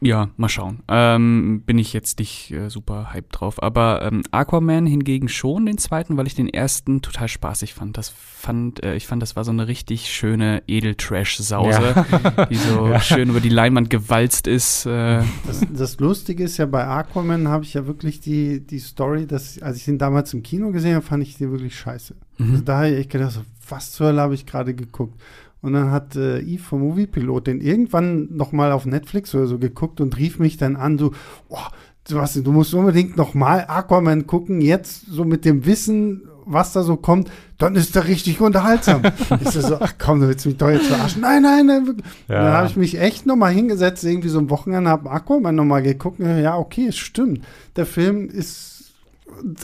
Ja, mal schauen. Ähm, bin ich jetzt nicht äh, super hyped drauf. Aber ähm, Aquaman hingegen schon den zweiten, weil ich den ersten total spaßig fand. Das fand, äh, ich fand, das war so eine richtig schöne Edel-Trash-Sause, (laughs) die so Ja. schön über die Leinwand gewalzt ist. Äh, Das, das Lustige ist ja, bei Aquaman habe ich ja wirklich die, die Story, dass, als ich den damals im Kino gesehen habe, fand ich den wirklich scheiße. Also mhm. da habe ich echt gedacht, so, was zur Hölle habe ich gerade geguckt? Und dann hat äh, Yves vom Moviepilot den irgendwann noch mal auf Netflix oder so geguckt und rief mich dann an, so, oh, Sebastian, du musst unbedingt noch mal Aquaman gucken, jetzt so mit dem Wissen, was da so kommt, dann ist der richtig unterhaltsam. (laughs) ich so, ach komm, du willst mich doch jetzt verarschen. Nein, nein, nein. Ja. Dann habe ich mich echt noch mal hingesetzt, irgendwie so am Wochenende, habe Aquaman noch mal geguckt. Ja, okay, es stimmt. Der Film ist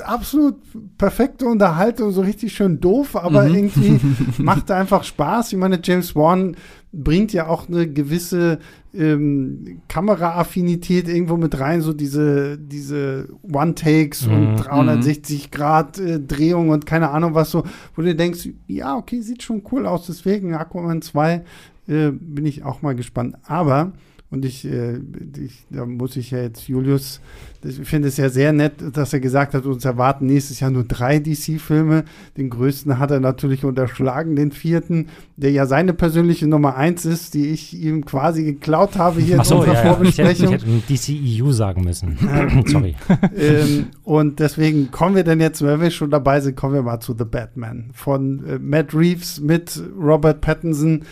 absolut perfekte Unterhaltung, so richtig schön doof, aber Mhm. irgendwie (laughs) macht einfach Spaß. Ich meine, James Wan bringt ja auch eine gewisse ähm, Kameraaffinität irgendwo mit rein, so diese, diese One-Takes Mhm. und 360 Grad äh, Drehung und keine Ahnung was so, wo du denkst, ja, okay, sieht schon cool aus, deswegen Aquaman 2 äh, bin ich auch mal gespannt. Aber, und ich, äh, ich da muss ich ja jetzt Julius, ich finde es ja sehr nett, dass er gesagt hat, uns erwarten nächstes Jahr nur drei DC-Filme. Den größten hat er natürlich unterschlagen, den vierten, der ja seine persönliche Nummer eins ist, die ich ihm quasi geklaut habe hier Ach so, in unserer ja, ja. Ich hätte, ich Vorbesprechung. hätte DCEU sagen müssen. Sorry. (laughs) ähm, und deswegen kommen wir denn jetzt, wenn wir schon dabei sind, kommen wir mal zu The Batman von äh, Matt Reeves mit Robert Pattinson.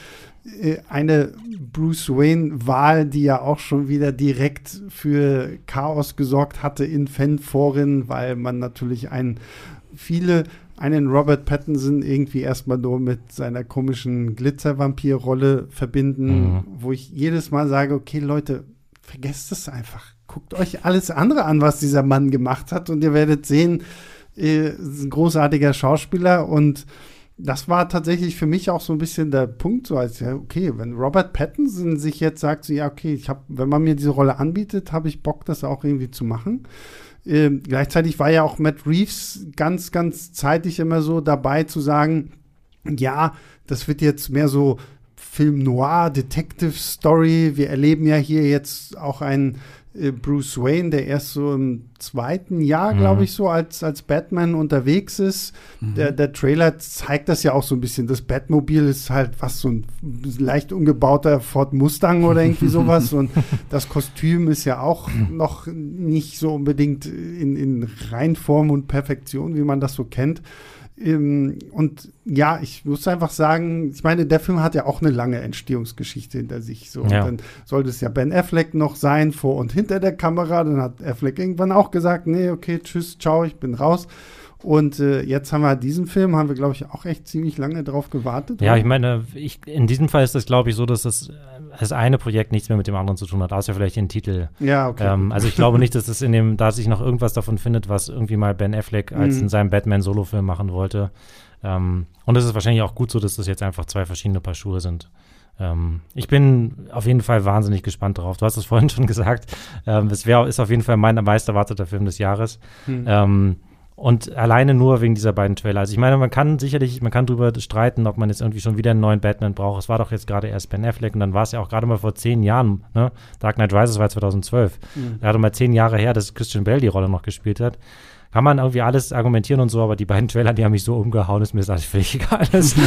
Äh, eine Bruce Wayne-Wahl, die ja auch schon wieder direkt für Chaos gesorgt hatte in Fanforen, weil man natürlich einen, viele einen Robert Pattinson irgendwie erstmal nur mit seiner komischen Glitzervampir-Rolle verbinden, Mhm. wo ich jedes Mal sage, okay, Leute, vergesst es einfach. Guckt euch alles andere an, was dieser Mann gemacht hat und ihr werdet sehen, äh, ist ein großartiger Schauspieler und das war tatsächlich für mich auch so ein bisschen der Punkt, so als ja, okay, wenn Robert Pattinson sich jetzt sagt, so ja, okay, ich habe, wenn man mir diese Rolle anbietet, habe ich Bock, das auch irgendwie zu machen. Ähm, gleichzeitig war ja auch Matt Reeves ganz, ganz zeitig immer so dabei zu sagen, ja, das wird jetzt mehr so Film Noir, Detective Story. Wir erleben ja hier jetzt auch einen Bruce Wayne, der erst so im zweiten Jahr, Mhm. glaube ich, so als, als Batman unterwegs ist. Mhm. Der, der Trailer zeigt das ja auch so ein bisschen. Das Batmobil ist halt was so ein leicht umgebauter Ford Mustang oder irgendwie (laughs) sowas. Und das Kostüm ist ja auch noch nicht so unbedingt in, in Reinform und Perfektion, wie man das so kennt. Ähm, und ja, ich muss einfach sagen, ich meine, der Film hat ja auch eine lange Entstehungsgeschichte hinter sich. So. Ja. Und dann sollte es ja Ben Affleck noch sein, vor und hinter der Kamera. Dann hat Affleck irgendwann auch gesagt, nee, okay, tschüss, ciao, ich bin raus. Und äh, jetzt haben wir diesen Film, haben wir, glaube ich, auch echt ziemlich lange drauf gewartet. Ja, oder? ich meine, ich, in diesem Fall ist das, glaube ich, so, dass das, äh, das eine Projekt nichts mehr mit dem anderen zu tun hat, außer vielleicht den Titel. Ja, okay. Ähm, also ich glaube nicht, dass es in dem, da sich noch irgendwas davon findet, was irgendwie mal Ben Affleck als Mhm. in seinem Batman-Solo-Film machen wollte. Ähm, und es ist wahrscheinlich auch gut so, dass das jetzt einfach zwei verschiedene Paar Schuhe sind. Ähm, ich bin auf jeden Fall wahnsinnig gespannt drauf. Du hast es vorhin schon (laughs) gesagt. Ähm, es wär, ist auf jeden Fall mein am meisten erwarteter Film des Jahres. Hm. Und alleine nur wegen dieser beiden Trailer. Also ich meine, man kann sicherlich, man kann drüber streiten, ob man jetzt irgendwie schon wieder einen neuen Batman braucht. Es war doch jetzt gerade erst Ben Affleck und dann war es ja auch gerade mal vor zehn Jahren, ne? Dark Knight Rises war 2012. Mhm. Gerade mal zehn Jahre her, dass Christian Bale die Rolle noch gespielt hat. Kann man irgendwie alles argumentieren und so, aber die beiden Trailer, die haben mich so umgehauen, dass mir das eigentlich völlig (laughs) egal ist.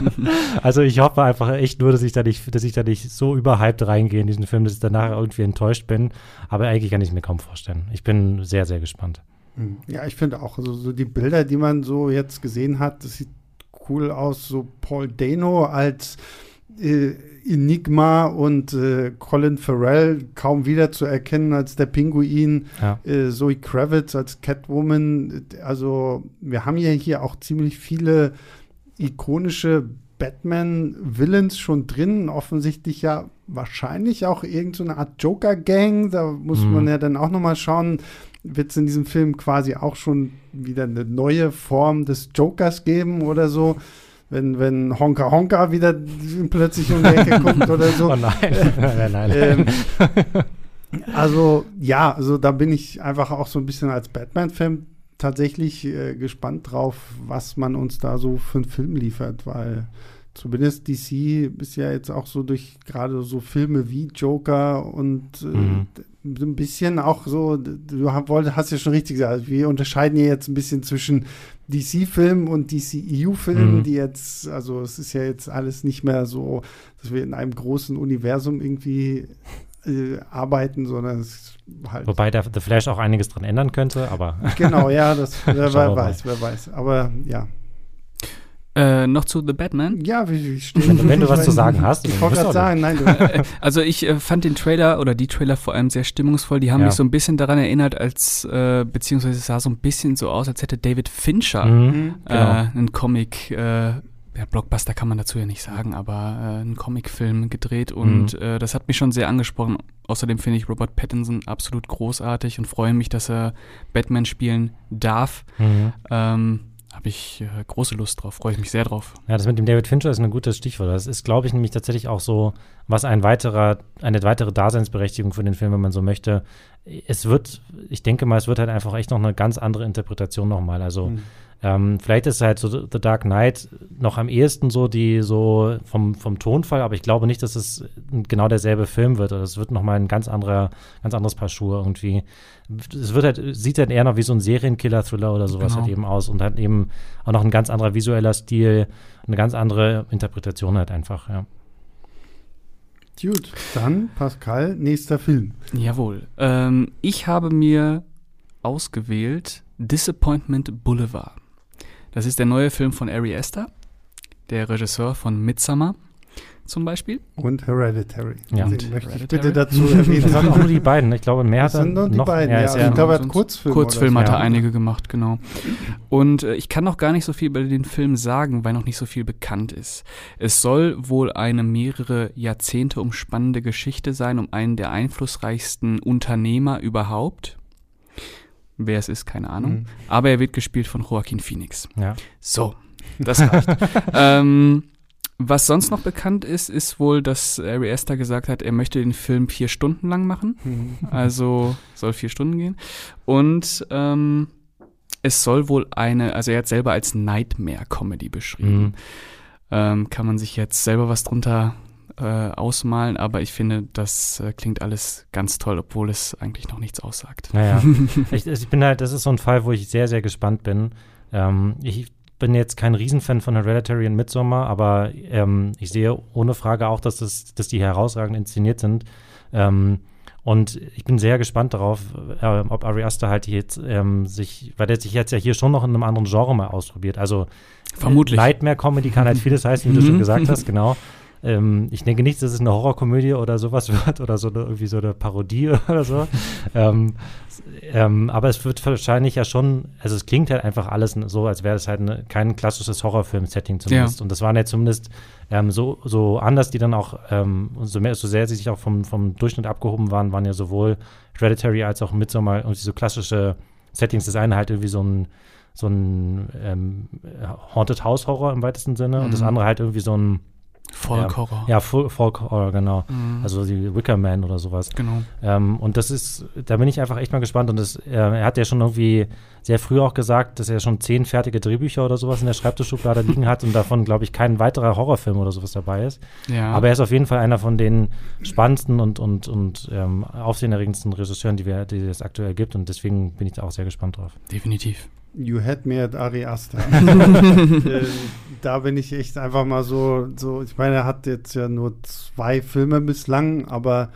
(laughs) also ich hoffe einfach echt nur, dass ich da nicht, dass ich da nicht so überhyped reingehe in diesen Film, dass ich danach irgendwie enttäuscht bin. Aber eigentlich kann ich es mir kaum vorstellen. Ich bin sehr, sehr gespannt. Hm. Ja, ich finde auch, also so die Bilder, die man so jetzt gesehen hat, das sieht cool aus. So Paul Dano als äh, Enigma und äh, Colin Farrell kaum wieder zu erkennen als der Pinguin, Ja. äh, Zoe Kravitz als Catwoman. Also wir haben ja hier auch ziemlich viele ikonische Batman-Villains schon drin. Offensichtlich ja wahrscheinlich auch irgendeine Art Joker-Gang. Da muss Mhm. man ja dann auch noch mal schauen, wird es in diesem Film quasi auch schon wieder eine neue Form des Jokers geben oder so. Wenn, wenn Honka Honka wieder plötzlich um die Ecke (laughs) kommt oder so. Oh (laughs) nein, nein, nein. Ähm, also ja, also da bin ich einfach auch so ein bisschen als Batman-Fan tatsächlich äh, gespannt drauf, was man uns da so für einen Film liefert, weil zumindest DC ist ja jetzt auch so durch gerade so Filme wie Joker und äh, Mhm. D- ein bisschen auch so, du hast, ja schon richtig gesagt, wir unterscheiden hier jetzt ein bisschen zwischen DC-Filmen und DCEU-Filmen, Mhm. die jetzt, also es ist ja jetzt alles nicht mehr so, dass wir in einem großen Universum irgendwie äh, arbeiten, sondern es ist halt. Wobei der The Flash auch einiges dran ändern könnte, aber Genau, ja, das (laughs) wer, wer weiß, wer weiß. Aber ja. Äh, noch zu The Batman. Ja, wie, wie stehen Wenn du- wenn du ich was zu sagen hast, Ich wollte gerade sagen, nein, du, (laughs) Also ich äh, fand den Trailer oder die Trailer vor allem sehr stimmungsvoll. Die haben Ja. mich so ein bisschen daran erinnert, als äh, beziehungsweise es sah so ein bisschen so aus, als hätte David Fincher Mhm. Mhm. äh, genau. einen Comic, äh, ja, Blockbuster kann man dazu ja nicht sagen, aber äh, einen Comicfilm gedreht und äh, das hat mich schon sehr angesprochen. Außerdem finde ich Robert Pattinson absolut großartig und freue mich, dass er Batman spielen darf. Mhm. Ähm, Habe ich äh, große Lust drauf, freue ich mich sehr drauf. Ja, das mit dem David Fincher ist ein gutes Stichwort. Das ist, glaube ich, nämlich tatsächlich auch so, was ein weiterer, eine weitere Daseinsberechtigung für den Film, wenn man so möchte. Es wird, ich denke mal, es wird halt einfach echt noch eine ganz andere Interpretation nochmal. Also Mhm. ähm, vielleicht ist halt so The Dark Knight noch am ehesten so die so vom, vom Tonfall, aber ich glaube nicht, dass es genau derselbe Film wird. Oder es wird nochmal ein ganz anderer, ganz anderes Paar Schuhe irgendwie. Es wird halt, sieht halt eher noch wie so ein Serienkiller-Thriller oder sowas Genau. halt eben aus und hat eben auch noch ein ganz anderer visueller Stil, eine ganz andere Interpretation halt einfach, ja. Gut, dann Pascal, nächster Film. Jawohl. Ähm, ich habe mir ausgewählt Disappointment Boulevard. Das ist der neue Film von Ari Aster, der Regisseur von Midsommar zum Beispiel. Und Hereditary. Ja. Den Und möchte ich Hereditary. bitte dazu erwähnen. Das sind auch nur die beiden. Ich glaube, mehr Das hat er sind nur die noch. beiden, ja, ja. Also ja ich glaube, er hat Kurzfilme. Kurzfilm hat er einige gemacht, genau. Und äh, ich kann noch gar nicht so viel über den Film sagen, weil noch nicht so viel bekannt ist. Es soll wohl eine mehrere Jahrzehnte umspannende Geschichte sein um einen der einflussreichsten Unternehmer überhaupt. Wer es ist, keine Ahnung. Mhm. Aber er wird gespielt von Joaquin Phoenix. ja. So, das reicht. (laughs) ähm, was sonst noch bekannt ist, ist wohl, dass Ari Aster gesagt hat, er möchte den Film vier Stunden lang machen. Mhm. Also soll vier Stunden gehen. Und ähm, es soll wohl eine, also er hat selber als Nightmare-Comedy beschrieben. Mhm. Ähm, kann man sich jetzt selber was drunter äh, ausmalen, aber ich finde, das äh, klingt alles ganz toll, obwohl es eigentlich noch nichts aussagt. Naja, (laughs) ich, ich bin halt, das ist so ein Fall, wo ich sehr, sehr gespannt bin. Ähm, ich bin jetzt kein Riesenfan von Hereditary und Midsommar, aber ähm, ich sehe ohne Frage auch, dass, das, dass die herausragend inszeniert sind. Ähm, und ich bin sehr gespannt darauf, äh, ob Ari Aster halt jetzt ähm, sich, weil der sich jetzt ja hier schon noch in einem anderen Genre mal ausprobiert. Also Vermutlich. Nightmare-Comedy kann halt vieles heißen, wie du Mhm. schon gesagt hast, (laughs) genau. Ähm, ich denke nicht, dass es eine Horrorkomödie oder sowas (laughs) wird oder so eine, irgendwie so eine Parodie (laughs) oder so. ähm, ähm, aber es wird wahrscheinlich ja schon, also es klingt halt einfach alles so, als wäre es halt eine, kein klassisches Horrorfilm-Setting zumindest. Und das waren ja zumindest ähm, so, so anders, die dann auch, ähm, so, mehr, so sehr sie sich auch vom, vom Durchschnitt abgehoben waren, waren ja sowohl Hereditary als auch Midsommar irgendwie so klassische Settings. Das eine halt irgendwie so ein so ein ähm, Haunted House Horror im weitesten Sinne und das Mhm. andere halt irgendwie so ein Folk Horror. ja Folk Horror genau Mhm. also die Wicker Man oder sowas genau. ähm, und das ist da bin ich einfach echt mal gespannt und das, äh, er hat ja schon irgendwie sehr früh auch gesagt dass er schon zehn fertige Drehbücher oder sowas in der Schreibtischschublade (laughs) liegen hat und davon glaube ich kein weiterer Horrorfilm oder sowas dabei ist Ja. aber er ist auf jeden Fall einer von den spannendsten und und und ähm, aufsehenerregendsten Regisseuren die wir die es aktuell gibt und deswegen bin ich da auch sehr gespannt drauf definitiv. You had me at Ari Aster. (laughs) äh, da bin ich echt einfach mal so, so, ich meine, er hat jetzt ja nur zwei Filme bislang, aber äh,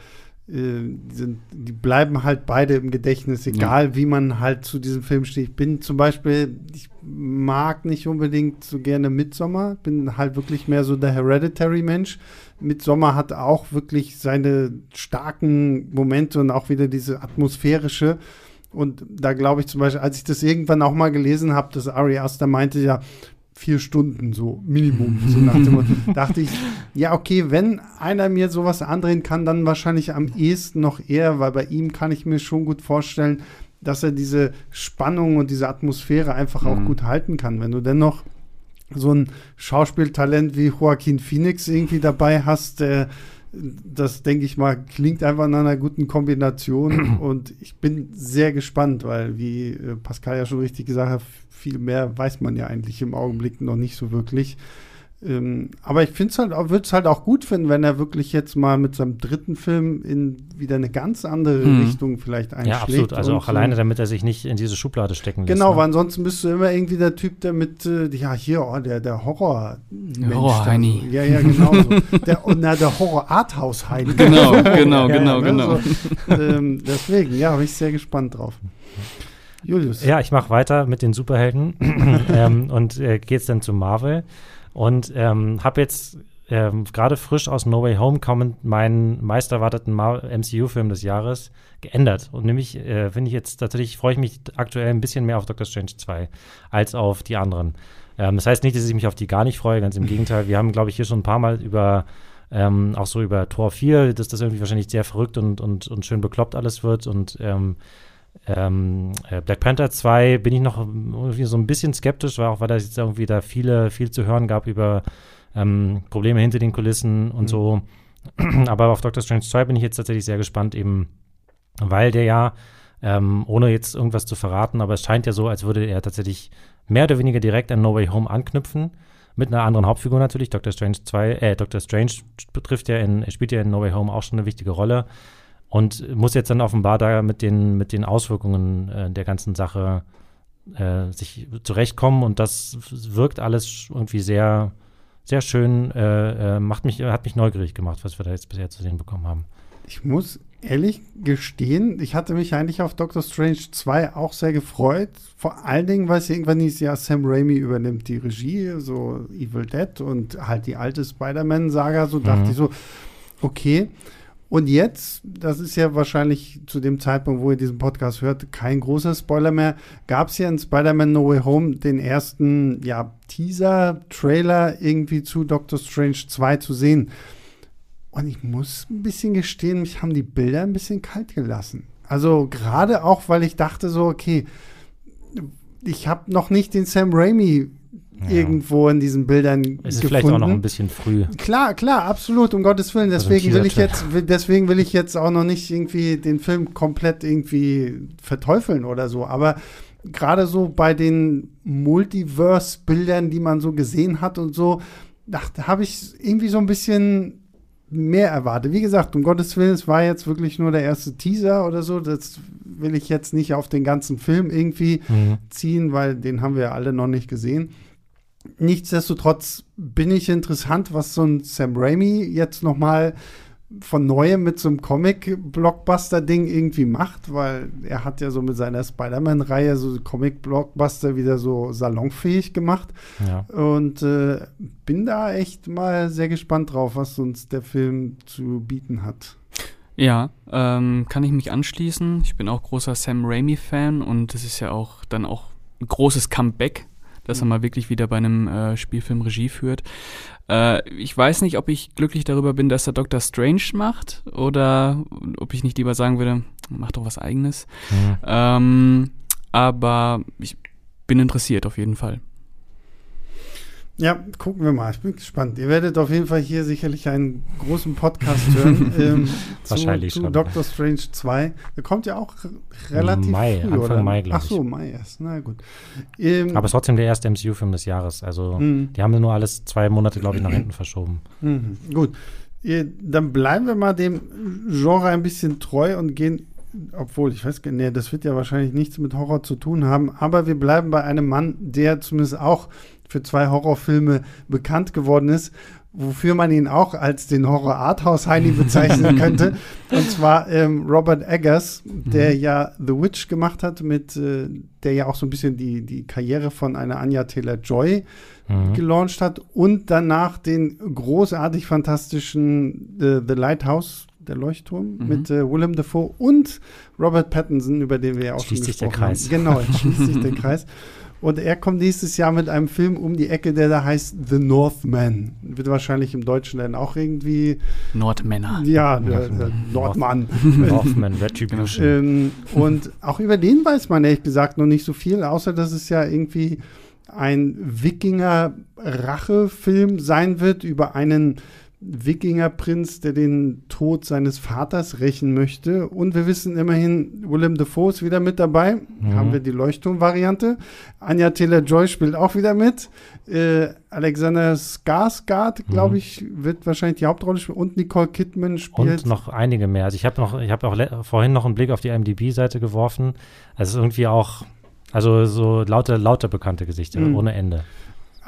sind, die bleiben halt beide im Gedächtnis, egal ja. wie man halt zu diesem Film steht. Ich bin zum Beispiel, ich mag nicht unbedingt so gerne Midsommar, bin halt wirklich mehr so der Hereditary-Mensch. Midsommar hat auch wirklich seine starken Momente und auch wieder diese atmosphärische. Und da glaube ich zum Beispiel, als ich das irgendwann auch mal gelesen habe, dass Ari Aster meinte ja, vier Stunden so Minimum. So nach dem (laughs) dachte ich, ja, okay, wenn einer mir sowas andrehen kann, dann wahrscheinlich am ehesten noch eher, weil bei ihm kann ich mir schon gut vorstellen, dass er diese Spannung und diese Atmosphäre einfach mhm. auch gut halten kann. Wenn du dennoch so ein Schauspieltalent wie Joaquin Phoenix irgendwie dabei hast, der das denke ich mal, klingt einfach nach einer guten Kombination (clears throat) und ich bin sehr gespannt, weil, wie äh, Pascal ja schon richtig gesagt hat, viel mehr weiß man ja eigentlich im Augenblick noch nicht so wirklich. Ähm, aber ich finde es halt, würde es halt auch gut finden, wenn er wirklich jetzt mal mit seinem dritten Film in wieder eine ganz andere hm. Richtung vielleicht einschlägt. Ja, absolut. Also auch so. alleine, damit er sich nicht in diese Schublade stecken lässt. Genau, ne? weil ansonsten bist du immer irgendwie der Typ, der mit, äh, ja, hier, oh, der, der Horror. Horror Heini. Ja, ja, genau. so. der, und, na, der Horror Arthouse Heini. (laughs) Genau, (laughs) genau, ja, genau, ja, ne, genau. So, ähm, deswegen, ja, bin ich sehr gespannt drauf. Julius. Ja, ich mache weiter mit den Superhelden (clears throat) ähm, und äh, gehe jetzt dann zu Marvel. Und ähm, habe jetzt ähm, gerade frisch aus No Way Home kommend meinen meisterwarteten MCU-Film des Jahres geändert. Und nämlich äh, finde ich jetzt tatsächlich, freue ich mich aktuell ein bisschen mehr auf Doctor Strange 2 als auf die anderen. Ähm, das heißt nicht, dass ich mich auf die gar nicht freue, ganz im Gegenteil. Wir haben, glaube ich, hier schon ein paar Mal über ähm, auch so über Tor 4, dass das irgendwie wahrscheinlich sehr verrückt und, und, und schön bekloppt alles wird. Und ähm, ähm, äh, Black Panther 2 bin ich noch irgendwie so ein bisschen skeptisch, weil auch weil da jetzt irgendwie da viele, viel zu hören gab über ähm, Probleme hinter den Kulissen und mhm. so. (clears throat) Aber auf Doctor Strange 2 bin ich jetzt tatsächlich sehr gespannt, eben weil der ja, ähm, ohne jetzt irgendwas zu verraten, aber es scheint ja so, als würde er tatsächlich mehr oder weniger direkt an No Way Home anknüpfen. Mit einer anderen Hauptfigur natürlich. Doctor Strange 2, äh, Doctor Strange betrifft ja in, spielt ja in No Way Home auch schon eine wichtige Rolle und muss jetzt dann offenbar da mit den, mit den Auswirkungen äh, der ganzen Sache äh, sich zurechtkommen und das wirkt alles irgendwie sehr, sehr schön, äh, äh, macht mich, hat mich neugierig gemacht, was wir da jetzt bisher zu sehen bekommen haben. Ich muss ehrlich gestehen, ich hatte mich eigentlich auf Doctor Strange 2 auch sehr gefreut. Vor allen Dingen, weil es irgendwann hieß, ja, Sam Raimi übernimmt die Regie, so Evil Dead und halt die alte Spider-Man-Saga. So mhm. dachte ich so, okay. Und jetzt, das ist ja wahrscheinlich zu dem Zeitpunkt, wo ihr diesen Podcast hört, kein großer Spoiler mehr, gab es ja in Spider-Man No Way Home den ersten ja, Teaser-Trailer irgendwie zu Doctor Strange 2 zu sehen. Und ich muss ein bisschen gestehen, mich haben die Bilder ein bisschen kalt gelassen. Also gerade auch, weil ich dachte so, okay, ich habe noch nicht den Sam Raimi ja. irgendwo in diesen Bildern es ist gefunden. vielleicht auch noch ein bisschen früh. Klar, klar, absolut, um Gottes Willen. Also deswegen also will ich jetzt, deswegen will ich jetzt auch noch nicht irgendwie den Film komplett irgendwie verteufeln oder so. Aber gerade so bei den Multiverse-Bildern, die man so gesehen hat und so, da habe ich irgendwie so ein bisschen mehr erwartet. Wie gesagt, um Gottes Willen, es war jetzt wirklich nur der erste Teaser oder so. Das will ich jetzt nicht auf den ganzen Film irgendwie mhm. ziehen, weil den haben wir ja alle noch nicht gesehen. Nichtsdestotrotz bin ich interessant, was so ein Sam Raimi jetzt noch mal von neuem mit so einem Comic-Blockbuster-Ding irgendwie macht, weil er hat ja so mit seiner Spider-Man-Reihe so Comic-Blockbuster wieder so salonfähig gemacht. Ja. Und äh, bin da echt mal sehr gespannt drauf, was uns der Film zu bieten hat. Ja, ähm, kann ich mich anschließen. Ich bin auch großer Sam Raimi-Fan und es ist ja auch dann auch ein großes Comeback dass er mal wirklich wieder bei einem äh, Spielfilm Regie führt. Äh, ich weiß nicht, ob ich glücklich darüber bin, dass er Doctor Strange macht oder ob ich nicht lieber sagen würde, mach doch was eigenes. Mhm. Ähm, aber ich bin interessiert auf jeden Fall. Ja, gucken wir mal. Ich bin gespannt. Ihr werdet auf jeden Fall hier sicherlich einen großen Podcast hören. (laughs) ähm, Wahrscheinlich zu, schon. Doctor Strange 2. Der kommt ja auch relativ Mai, früh, Anfang oder? Mai, glaube ich. Ach so, Mai erst. Na gut. Ähm, Aber es ist trotzdem der erste MCU-Film des Jahres. Also, mh. die haben nur alles zwei Monate, glaube ich, nach hinten verschoben. Mhm. Gut. Dann bleiben wir mal dem Genre ein bisschen treu und gehen obwohl, ich weiß nee, das wird ja wahrscheinlich nichts mit Horror zu tun haben, aber wir bleiben bei einem Mann, der zumindest auch für zwei Horrorfilme bekannt geworden ist. wofür man ihn auch als den Horror-Arthouse-Heini bezeichnen (laughs) könnte. Und zwar ähm, Robert Eggers, der mhm. ja The Witch gemacht hat, mit äh, der ja auch so ein bisschen die, die Karriere von einer Anya Taylor-Joy mhm. gelauncht hat und danach den großartig fantastischen äh, The Lighthouse der Leuchtturm mhm. mit äh, Willem Dafoe und Robert Pattinson, über den wir ja auch schließt schon gesprochen haben. sich der Kreis. Genau, (laughs) schließt sich der Kreis. Und er kommt nächstes Jahr mit einem Film um die Ecke, der da heißt The Northman. Wird wahrscheinlich im Deutschen dann auch irgendwie. Nordmänner. Ja, der, der Nordmann. Northman, Retribution. (laughs) ähm, und auch über den weiß man ehrlich gesagt noch nicht so viel, außer dass es ja irgendwie ein Wikinger-Rachefilm sein wird über einen Wikingerprinz, der den Tod seines Vaters rächen möchte. Und wir wissen immerhin, Willem Dafoe ist wieder mit dabei. Mhm. Haben wir die Leuchtturm-Variante. Anja Taylor-Joy spielt auch wieder mit. Äh, Alexander Skarsgård, glaube mhm. ich, wird wahrscheinlich die Hauptrolle spielen. Und Nicole Kidman spielt. Und noch einige mehr. Also ich habe noch, ich habe auch vorhin noch einen Blick auf die IMDb-Seite geworfen. Also irgendwie auch, also so lauter, lauter bekannte Gesichter, mhm. ohne Ende.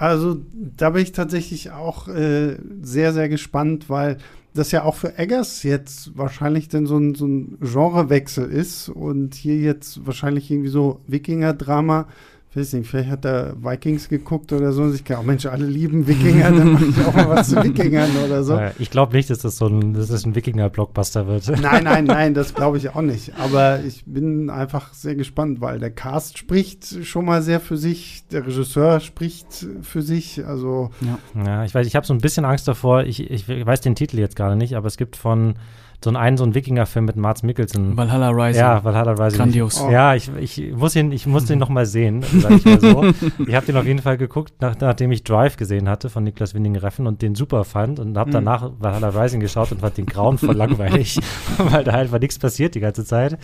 Also da bin ich tatsächlich auch äh, sehr, sehr gespannt, weil das ja auch für Eggers jetzt wahrscheinlich dann so ein, so ein Genrewechsel ist und hier jetzt wahrscheinlich irgendwie so Wikinger-Drama weiß nicht, vielleicht hat er Vikings geguckt oder so und sich gedacht, oh Mensch, alle lieben Wikinger, dann mache ich auch mal was zu Wikingern oder so. Ich glaube nicht, dass das so ein, dass das ein Wikinger-Blockbuster wird. Nein, nein, nein, (laughs) das glaube ich auch nicht. Aber ich bin einfach sehr gespannt, weil der Cast spricht schon mal sehr für sich, der Regisseur spricht für sich, also. Ja, ja ich weiß, ich habe so ein bisschen Angst davor, ich, ich weiß den Titel jetzt gerade nicht, aber es gibt von so einen, so einen Wikinger-Film mit Mats Mikkelsen. Valhalla Rising. Ja, Valhalla Rising. Grandios. Oh. Ja, ich, ich muss ihn, ich muss (laughs) den noch mal sehen, sag ich mal so. ich habe den auf jeden Fall geguckt, nach, nachdem ich Drive gesehen hatte von Niklas Winding Reffen und den super fand und habe mhm. danach Valhalla Rising geschaut und fand den grauenvoll (laughs) langweilig, weil da einfach nichts passiert die ganze Zeit.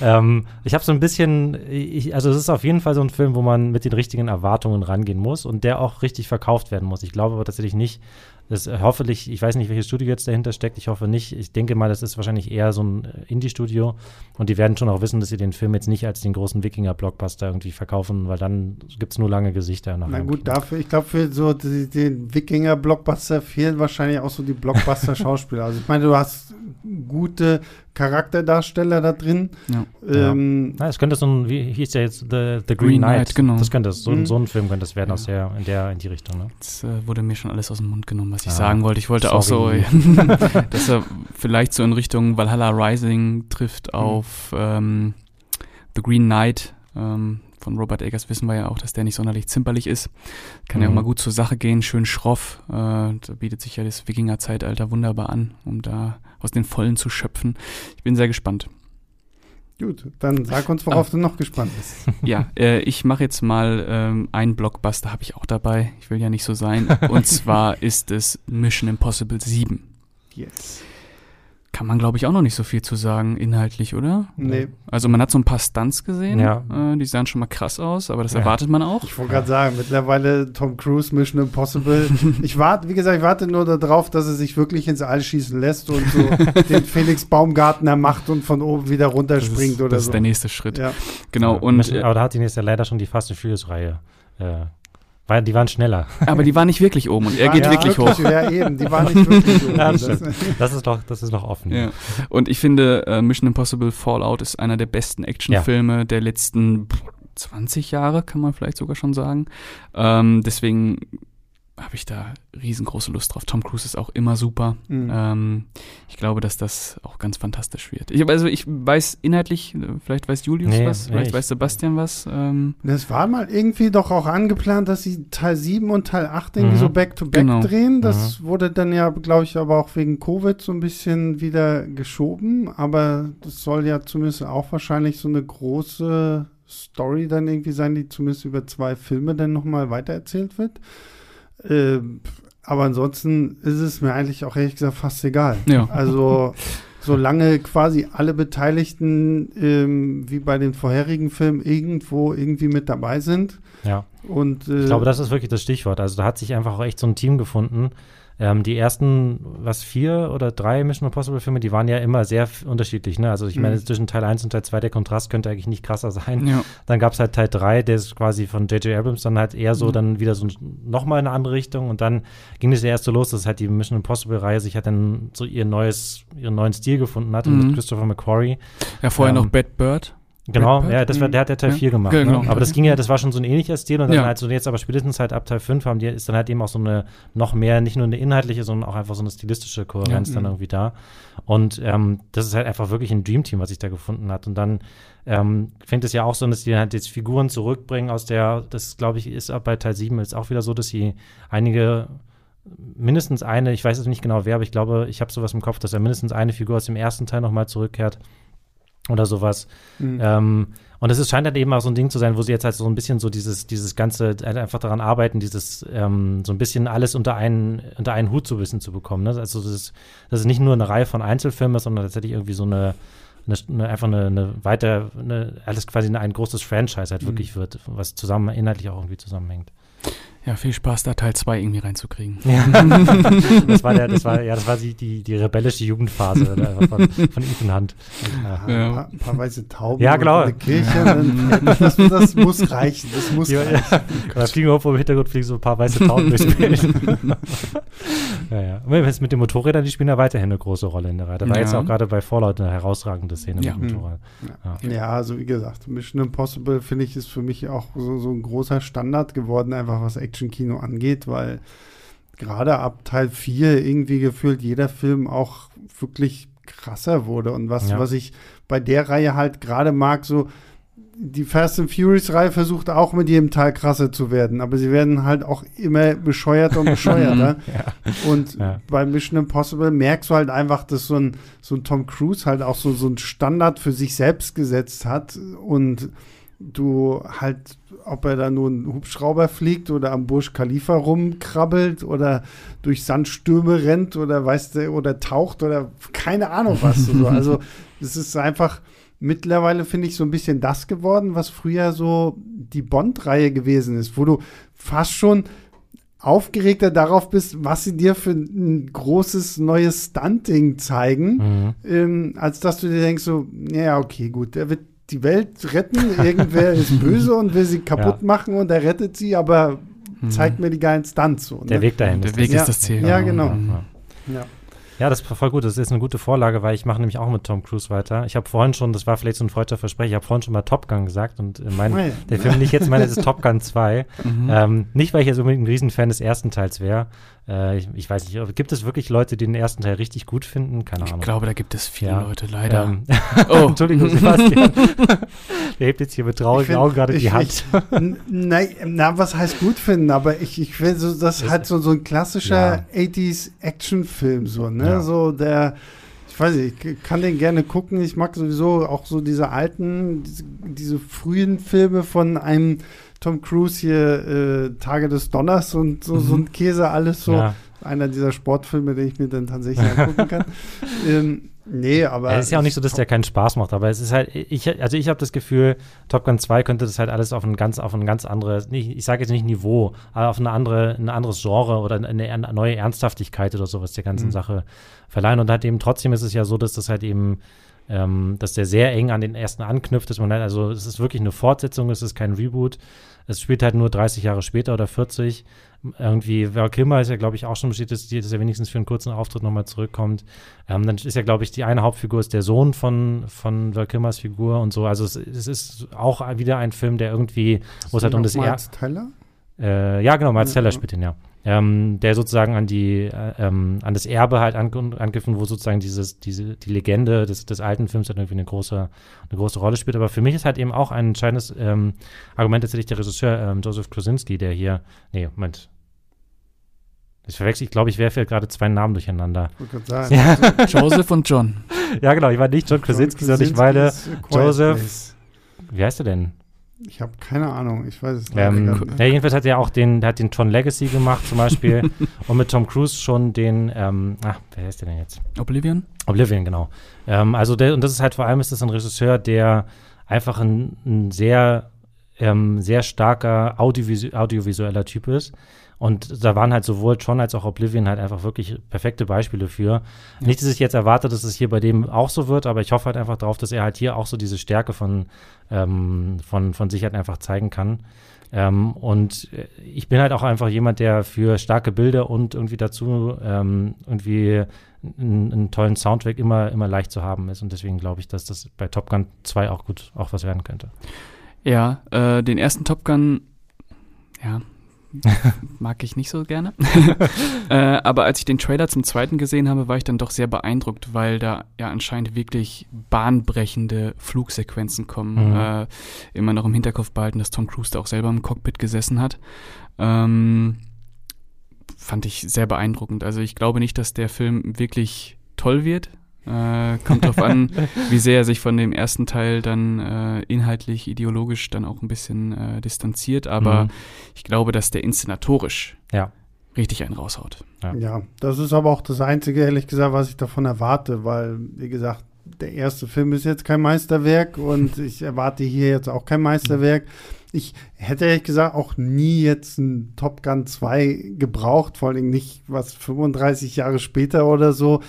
Ähm, ich habe so ein bisschen, ich, also es ist auf jeden Fall so ein Film, wo man mit den richtigen Erwartungen rangehen muss und der auch richtig verkauft werden muss. Ich glaube aber tatsächlich nicht, das äh, hoffentlich, ich weiß nicht, welches Studio jetzt dahinter steckt, ich hoffe nicht. Ich denke mal, das ist wahrscheinlich eher so ein äh, Indie-Studio und die werden schon auch wissen, dass sie den Film jetzt nicht als den großen Wikinger-Blockbuster irgendwie verkaufen, weil dann gibt es nur lange Gesichter. Na gut, Kino. dafür, ich glaube, für so die, den Wikinger-Blockbuster fehlen wahrscheinlich auch so die Blockbuster-Schauspieler. also ich meine, du hast gute Charakterdarsteller da drin. Ja. Ähm, ja. es könnte so ein, wie hieß der jetzt, The, The Green, Green Knight. Knight. genau. Das könnte, so, mhm. so ein Film könnte es werden ja. aus der, in der, in die Richtung. Ne? Jetzt äh, wurde mir schon alles aus dem Mund genommen, was ich sagen wollte. Ich wollte Sorry. auch so, (laughs) dass er vielleicht so in Richtung Valhalla Rising trifft mhm. auf ähm, The Green Knight. Ähm, von Robert Eggers wissen wir ja auch, dass der nicht sonderlich zimperlich ist. Kann mhm. ja auch mhm. mal gut zur Sache gehen, schön schroff. Äh, da bietet sich ja das Wikinger-Zeitalter wunderbar an, um da aus den Vollen zu schöpfen. Ich bin sehr gespannt. Gut, dann sag uns, worauf ah. du noch gespannt bist. (laughs) Ja, äh, ich mache jetzt mal ähm, einen Blockbuster, habe ich auch dabei. Ich will ja nicht so sein. (laughs) Und zwar ist es Mission Impossible 7. Yes kann man, glaube ich, auch noch nicht so viel zu sagen, inhaltlich, oder? Nee. Also man hat so ein paar Stunts gesehen, ja. äh, die sahen schon mal krass aus, aber das ja. erwartet man auch. Ich wollte gerade sagen, mittlerweile Tom Cruise, Mission Impossible. (laughs) ich warte, wie gesagt, ich warte nur darauf, dass er sich wirklich ins All schießen lässt und so (laughs) den Felix Baumgartner macht und von oben wieder runterspringt das ist, oder das so. ist der nächste Schritt. Ja. Genau. Und, aber da hat ihn jetzt ja leider schon die Fast and Furious Reihe äh, weil die waren schneller. Aber die waren nicht wirklich oben und er geht ja, wirklich, wirklich, hoch. Ja, eben, die waren nicht wirklich oben. (laughs) Ja, das, das, ist doch, das ist noch offen. Ja. Und ich finde, uh, Mission Impossible Fallout ist einer der besten Actionfilme ja. der letzten 20 Jahre, kann man vielleicht sogar schon sagen. Ähm, deswegen habe ich da riesengroße Lust drauf. Tom Cruise ist auch immer super. Mhm. Ähm, ich glaube, dass das auch ganz fantastisch wird. Ich, also ich weiß inhaltlich, vielleicht weiß Julius nee, was, vielleicht weiß Sebastian was. Ähm. Das war mal irgendwie doch auch angeplant, dass sie Teil 7 und Teil 8 irgendwie mhm. so back-to-back -back genau. drehen. Das mhm. wurde dann ja, glaube ich, aber auch wegen Covid so ein bisschen wieder geschoben. Aber das soll ja zumindest auch wahrscheinlich so eine große Story dann irgendwie sein, die zumindest über zwei Filme dann nochmal weitererzählt wird. Äh, aber ansonsten ist es mir eigentlich auch ehrlich gesagt fast egal. Ja. Also solange quasi alle Beteiligten ähm, wie bei den vorherigen Filmen irgendwo irgendwie mit dabei sind. Ja. Und, äh, ich glaube, das ist wirklich das Stichwort. Also da hat sich einfach auch echt so ein Team gefunden, ähm, die ersten, was, vier oder drei Mission Impossible Filme, die waren ja immer sehr unterschiedlich. Ne? Also ich meine, Mhm. zwischen Teil 1 und Teil 2, der Kontrast könnte eigentlich nicht krasser sein. Ja. Dann gab es halt Teil 3, der ist quasi von J.J. Abrams dann halt eher so Mhm. dann wieder so nochmal in eine andere Richtung. Und dann ging es ja erst so los, dass halt die Mission Impossible-Reihe sich halt dann so ihr neues, ihren neuen Stil gefunden hat Mhm. mit Christopher McQuarrie. ja, vorher Ähm, noch Bad Bird. Genau, Pitt? ja, das war, der hat ja Teil Ja. 4 gemacht. Genau. Ne? Aber das ging ja, das war schon so ein ähnlicher Stil und dann Ja. halt so jetzt aber spätestens halt ab Teil 5 haben die, ist dann halt eben auch so eine noch mehr, nicht nur eine inhaltliche, sondern auch einfach so eine stilistische Kohärenz Ja. dann Mhm. irgendwie da. Und ähm, das ist halt einfach wirklich ein Dreamteam, was sich da gefunden hat. Und dann ähm, fängt es ja auch so an, dass die halt jetzt Figuren zurückbringen aus der, das glaube ich, ist auch bei Teil 7 ist auch wieder so, dass sie einige mindestens eine, ich weiß jetzt nicht genau wer, aber ich glaube, ich habe sowas im Kopf, dass er mindestens eine Figur aus dem ersten Teil nochmal zurückkehrt oder sowas. Mhm. Ähm, und es scheint halt eben auch so ein Ding zu sein, wo sie jetzt halt so ein bisschen so dieses, dieses Ganze halt einfach daran arbeiten, dieses ähm, so ein bisschen alles unter einen, unter einen Hut ein bisschen zu bekommen. Ne? Also das ist, das ist nicht nur eine Reihe von Einzelfilmen, sondern tatsächlich irgendwie so eine, eine, einfach eine, eine weiter, eine, alles quasi ein großes Franchise halt Mhm. wirklich wird, was zusammen inhaltlich auch irgendwie zusammenhängt. Ja, viel Spaß, da Teil 2 irgendwie reinzukriegen. Ja. (laughs) das war der, das war, ja, das war die, die, die rebellische Jugendphase oder, von, von (laughs) Ethan Hunt. Ja. Ja, Ja. Ein, paar, ein paar weiße Tauben Ja, genau. eine Kirche. Dann, (laughs) das, das muss reichen. Das muss Ja, reichen. ja. Da fliegen irgendwo im Hintergrund fliegen so ein paar weiße Tauben durchs Bild. ja, ja. Und jetzt mit den Motorrädern, die spielen ja weiterhin eine große Rolle in der Reihe. Da war Ja. jetzt auch gerade bei Fallout eine herausragende Szene Ja. mit dem Motorrad. Ja. Ja, also wie gesagt, Mission Impossible finde ich ist für mich auch so, so ein großer Standard geworden, einfach was Action-Kino angeht, weil gerade ab Teil 4 irgendwie gefühlt jeder Film auch wirklich krasser wurde. Und was, Ja. was ich bei der Reihe halt gerade mag, so die Fast and Furious-Reihe versucht auch mit jedem Teil krasser zu werden, aber sie werden halt auch immer bescheuerter und (laughs) bescheuerter. Und Ja. bei Mission Impossible merkst du halt einfach, dass so ein, so ein Tom Cruise halt auch so, so ein Standard für sich selbst gesetzt hat und du halt, ob er da nur einen Hubschrauber fliegt oder am Burj Khalifa rumkrabbelt oder durch Sandstürme rennt oder weißt du, oder taucht oder keine Ahnung was. (laughs) so. Also es ist einfach mittlerweile, finde ich, so ein bisschen das geworden, was früher so die Bond-Reihe gewesen ist, wo du fast schon aufgeregter darauf bist, was sie dir für ein großes neues Stunt-Ding zeigen, Mhm. ähm, als dass du dir denkst, so, ja, okay, gut, der wird die Welt retten, (laughs) irgendwer ist böse und will sie kaputt Ja. machen und er rettet sie, aber Mhm. zeigt mir die geilen Stunts so. Der ne? Weg dahin. Der ist Weg Ja. ist das Ziel. Ja, genau. Ja. Ja. Das ist voll gut. Das ist eine gute Vorlage, weil ich mache nämlich auch mit Tom Cruise weiter. Ich habe vorhin schon, das war vielleicht so ein freudscher Versprecher, ich habe vorhin schon mal Top Gun gesagt und äh, mein, Ah, ja. der Film, den ich jetzt meine, ist Top Gun 2. (laughs) Mhm. Ähm, nicht, weil ich jetzt unbedingt ein Riesenfan des ersten Teils wäre. Äh, ich, ich weiß nicht, gibt es wirklich Leute, die den ersten Teil richtig gut finden? Keine ich Ahnung. glaube, da gibt es viele Ja. Leute, leider. Ähm, (laughs) oh. (laughs) Entschuldigung, Sebastian. (laughs) Der hebt jetzt hier mit Ich traurigen find- Augen gerade ich- die Hand. Nein, na, was heißt gut finden? Aber ich, ich finde, so, das ist halt so, so ein klassischer 80s Actionfilm, so, ne? Ja. So der, ich weiß nicht, ich kann den gerne gucken. Ich mag sowieso auch so diese alten, diese, diese frühen Filme von einem Tom Cruise hier, äh, Tage des Donners und so, so ein Käse, alles so. Ja. Einer dieser Sportfilme, den ich mir dann tatsächlich angucken kann. (laughs) ähm, nee, aber. Ja, es ist ja auch nicht so, dass der keinen Spaß macht, aber es ist halt, ich, also ich habe das Gefühl, Top Gun 2 könnte das halt alles auf ein ganz, auf ein ganz anderes, nicht, ich sage jetzt nicht Niveau, aber auf eine andere, ein anderes Genre oder eine, eine neue Ernsthaftigkeit oder sowas der ganzen Mhm. Sache verleihen. Und halt eben trotzdem ist es ja so, dass das halt eben, ähm, dass der sehr eng an den ersten anknüpft, dass man halt, also es ist wirklich eine Fortsetzung, es ist kein Reboot. Es spielt halt nur 30 Jahre später oder 40. Irgendwie, Val Kilmer ist ja, glaube ich, auch schon bestätigt, dass, er wenigstens für einen kurzen Auftritt nochmal zurückkommt. Ähm, dann ist ja, glaube ich, die eine Hauptfigur ist der Sohn von, von Val Kilmers Figur und so. Also es, es ist auch wieder ein Film, der irgendwie, wo es halt um das Er Teller? äh, ja, genau, Miles Teller spielt ihn, ja. Ähm, der sozusagen an die, äh, ähm, an das Erbe halt an, angegriffen, wo sozusagen dieses, diese, die Legende des, des alten Films halt irgendwie eine große, eine große Rolle spielt. Aber für mich ist halt eben auch ein entscheidendes ähm, Argument tatsächlich der Regisseur ähm, Joseph Krasinski, der hier, nee, Moment. Ich verwechsel, ich glaube, ich werfe gerade zwei Namen durcheinander. Ich wollte gerade sagen. Ja, (laughs) Joseph und John. ja, genau, ich war nicht John Krasinski, sondern ich meine, Joseph- Place. wie heißt er denn? Ich habe keine Ahnung, ich weiß es leider Ähm, nicht. ja, jedenfalls hat er auch den, der hat den Tron Legacy gemacht zum Beispiel (laughs) und mit Tom Cruise schon den, ähm, ach, wer ist der denn jetzt? Oblivion? Oblivion, genau. Ähm, also der, und das ist halt vor allem ist das ein Regisseur, der einfach ein, ein sehr ähm, sehr starker audiovisu audiovisueller Typ ist. Und da waren halt sowohl Tron als auch Oblivion halt einfach wirklich perfekte Beispiele für. Ja. Nicht, dass ich jetzt erwarte, dass es hier bei dem auch so wird, aber ich hoffe halt einfach darauf, dass er halt hier auch so diese Stärke von, ähm, von, von sich halt einfach zeigen kann. Ähm, und ich bin halt auch einfach jemand, der für starke Bilder und irgendwie dazu ähm, irgendwie einen, einen, tollen Soundtrack immer, immer leicht zu haben ist. Und deswegen glaube ich, dass das bei Top Gun 2 auch gut auch was werden könnte. Ja, äh, den ersten Top Gun, ja, (laughs) mag ich nicht so gerne. (laughs) äh, aber als ich den Trailer zum zweiten gesehen habe, war ich dann doch sehr beeindruckt, weil da ja anscheinend wirklich bahnbrechende Flugsequenzen kommen. Mhm. Äh, immer noch im Hinterkopf behalten, dass Tom Cruise da auch selber im Cockpit gesessen hat. Ähm, fand ich sehr beeindruckend. Also ich glaube nicht, dass der Film wirklich toll wird. Äh, kommt drauf an, (laughs) wie sehr er sich von dem ersten Teil dann äh, inhaltlich, ideologisch dann auch ein bisschen äh, distanziert. Aber mhm. ich glaube, dass der inszenatorisch ja. richtig einen raushaut. Ja. ja, das ist aber auch das Einzige, ehrlich gesagt, was ich davon erwarte, weil, wie gesagt, der erste Film ist jetzt kein Meisterwerk und (laughs) ich erwarte hier jetzt auch kein Meisterwerk. Ich hätte ehrlich gesagt auch nie jetzt ein Top Gun 2 gebraucht, vor allem nicht was 35 Jahre später oder so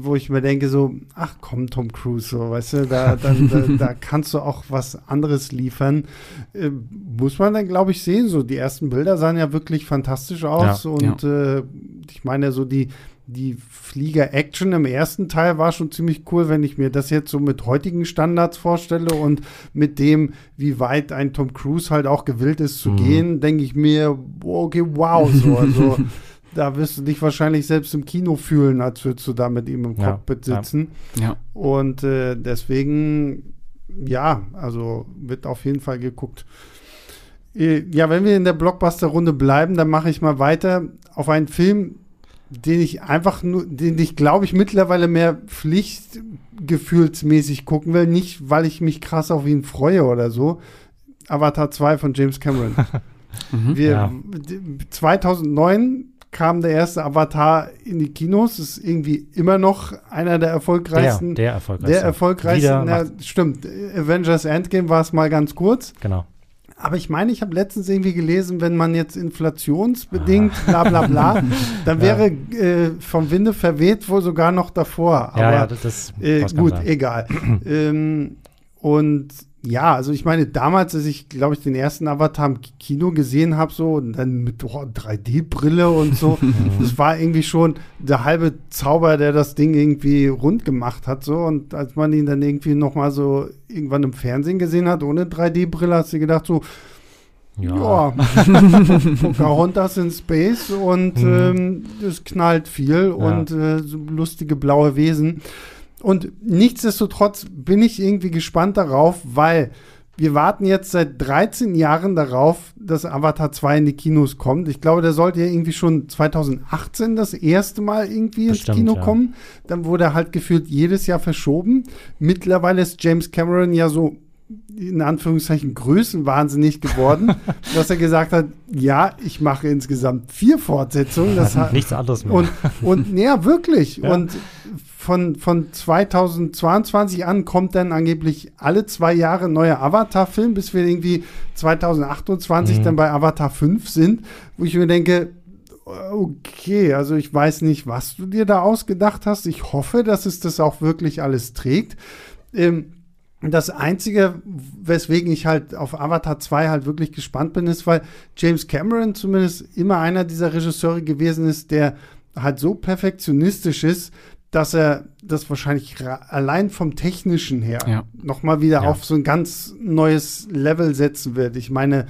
wo ich mir denke, so, ach komm, Tom Cruise, so, weißt du, da, dann, da, (laughs) da, kannst du auch was anderes liefern. Äh, muss man dann, glaube ich, sehen. So, die ersten Bilder sahen ja wirklich fantastisch aus. Ja, und ja. Äh, ich meine, so die, die Flieger-Action im ersten Teil war schon ziemlich cool, wenn ich mir das jetzt so mit heutigen Standards vorstelle und mit dem, wie weit ein Tom Cruise halt auch gewillt ist zu mhm. gehen, denke ich mir, okay, wow, so, also (laughs) da wirst du dich wahrscheinlich selbst im Kino fühlen, als würdest du da mit ihm im ja, Cockpit sitzen. Ja. ja. Und äh, deswegen, ja, also wird auf jeden Fall geguckt. Äh, ja, wenn wir in der Blockbuster-Runde bleiben, dann mache ich mal weiter auf einen Film, den ich einfach nur, den ich glaube ich mittlerweile mehr pflichtgefühlsmäßig gucken will. Nicht, weil ich mich krass auf ihn freue oder so. Avatar 2 von James Cameron. mhm, (laughs) wir, ja. 2009 kam der erste Avatar in die Kinos. Ist irgendwie immer noch einer der erfolgreichsten. Der, der erfolgreichste. Der erfolgreichste. Na, stimmt. Avengers Endgame war es mal ganz kurz. Genau. Aber ich meine, ich habe letztens irgendwie gelesen, wenn man jetzt inflationsbedingt ah. bla bla bla, (laughs) dann wäre ja. äh, vom Winde verweht wohl sogar noch davor. Aber, ja, ja, das, das äh, gut, egal. (clears throat) ähm, und ja, also ich meine, damals, als ich, glaube ich, den ersten Avatar im Kino gesehen habe, so, und dann mit oh, 3D-Brille und so, (laughs) das war irgendwie schon der halbe Zauber, der das Ding irgendwie rund gemacht hat, so. Und als man ihn dann irgendwie noch mal so irgendwann im Fernsehen gesehen hat, ohne 3D-Brille, hast du gedacht, so, ja, ja. (laughs) Pocahontas in Space und mhm. ähm, es knallt viel ja. und äh, so lustige blaue Wesen. Und nichtsdestotrotz bin ich irgendwie gespannt darauf, weil wir warten jetzt seit 13 Jahren darauf, dass Avatar 2 in die Kinos kommt. Ich glaube, der sollte ja irgendwie schon 2018 das erste Mal irgendwie Bestimmt, ins Kino ja. kommen. Dann wurde er halt gefühlt jedes Jahr verschoben. Mittlerweile ist James Cameron ja so in Anführungszeichen größenwahnsinnig geworden, (laughs) dass er gesagt hat, ja, ich mache insgesamt vier Fortsetzungen. Das (laughs) hat, Nichts anderes mehr. Und, und (laughs) ja, wirklich. Ja. Und von, von 2022 an kommt dann angeblich alle zwei Jahre ein neuer Avatar-Film, bis wir irgendwie 2028 mhm. dann bei Avatar 5 sind, wo ich mir denke, okay, also ich weiß nicht, was du dir da ausgedacht hast. Ich hoffe, dass es das auch wirklich alles trägt. Ähm, das Einzige, weswegen ich halt auf Avatar 2 halt wirklich gespannt bin, ist, weil James Cameron zumindest immer einer dieser Regisseure gewesen ist, der halt so perfektionistisch ist, dass er das wahrscheinlich allein vom Technischen her ja. nochmal wieder ja. auf so ein ganz neues Level setzen wird. Ich meine,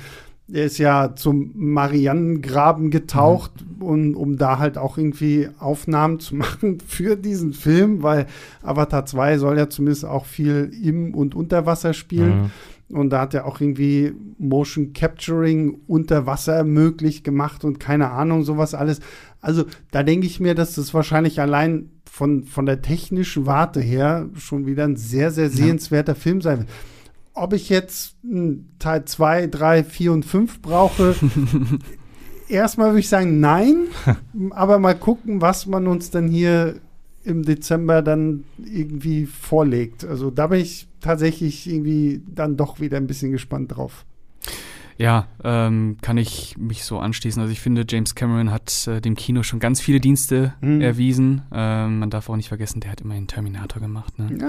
er ist ja zum Marianengraben getaucht, mhm. um, um da halt auch irgendwie Aufnahmen zu (laughs) machen für diesen Film, weil Avatar 2 soll ja zumindest auch viel im und unter Wasser spielen. Mhm. Und da hat er auch irgendwie Motion Capturing unter Wasser möglich gemacht und keine Ahnung, sowas alles. Also da denke ich mir, dass das wahrscheinlich allein von, von der technischen Warte her schon wieder ein sehr, sehr sehenswerter ja. Film sein wird. Ob ich jetzt Teil 2, 3, 4 und 5 brauche, (laughs) erstmal würde ich sagen, nein. (laughs) aber mal gucken, was man uns dann hier im Dezember dann irgendwie vorlegt. Also da bin ich tatsächlich irgendwie dann doch wieder ein bisschen gespannt drauf. Ja, ähm, kann ich mich so anschließen. Also ich finde, James Cameron hat äh, dem Kino schon ganz viele Dienste Mhm. erwiesen. Ähm, man darf auch nicht vergessen, der hat immerhin Terminator gemacht. Ne? Ja,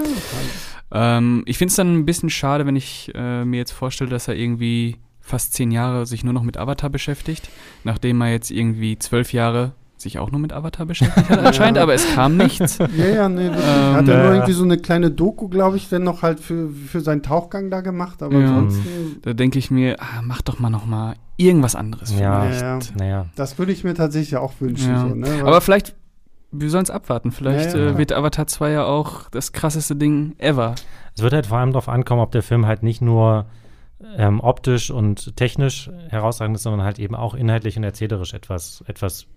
Ähm, ich finde es dann ein bisschen schade, wenn ich äh, mir jetzt vorstelle, dass er irgendwie fast zehn Jahre sich nur noch mit Avatar beschäftigt, nachdem er jetzt irgendwie zwölf Jahre sich auch nur mit Avatar beschäftigt hat (laughs) anscheinend, aber es kam nichts. (laughs) ja, ja, nee, wirklich. Ähm, hat er ja, nur ja. irgendwie so eine kleine Doku, glaube ich, dann noch halt für, für seinen Tauchgang da gemacht, aber Ja. ansonsten, Da denke ich mir, ah, mach doch mal noch mal irgendwas anderes Ja. vielleicht. Ja, Naja. das würde ich mir tatsächlich auch wünschen. Ja. So, ne? Aber vielleicht, wir sollen es abwarten. Vielleicht Ja, ja, äh, wird Avatar 2 ja auch das krasseste Ding ever. Es wird halt vor allem darauf ankommen, ob der Film halt nicht nur ähm, optisch und technisch herausragend ist, sondern halt eben auch inhaltlich und erzählerisch etwas, etwas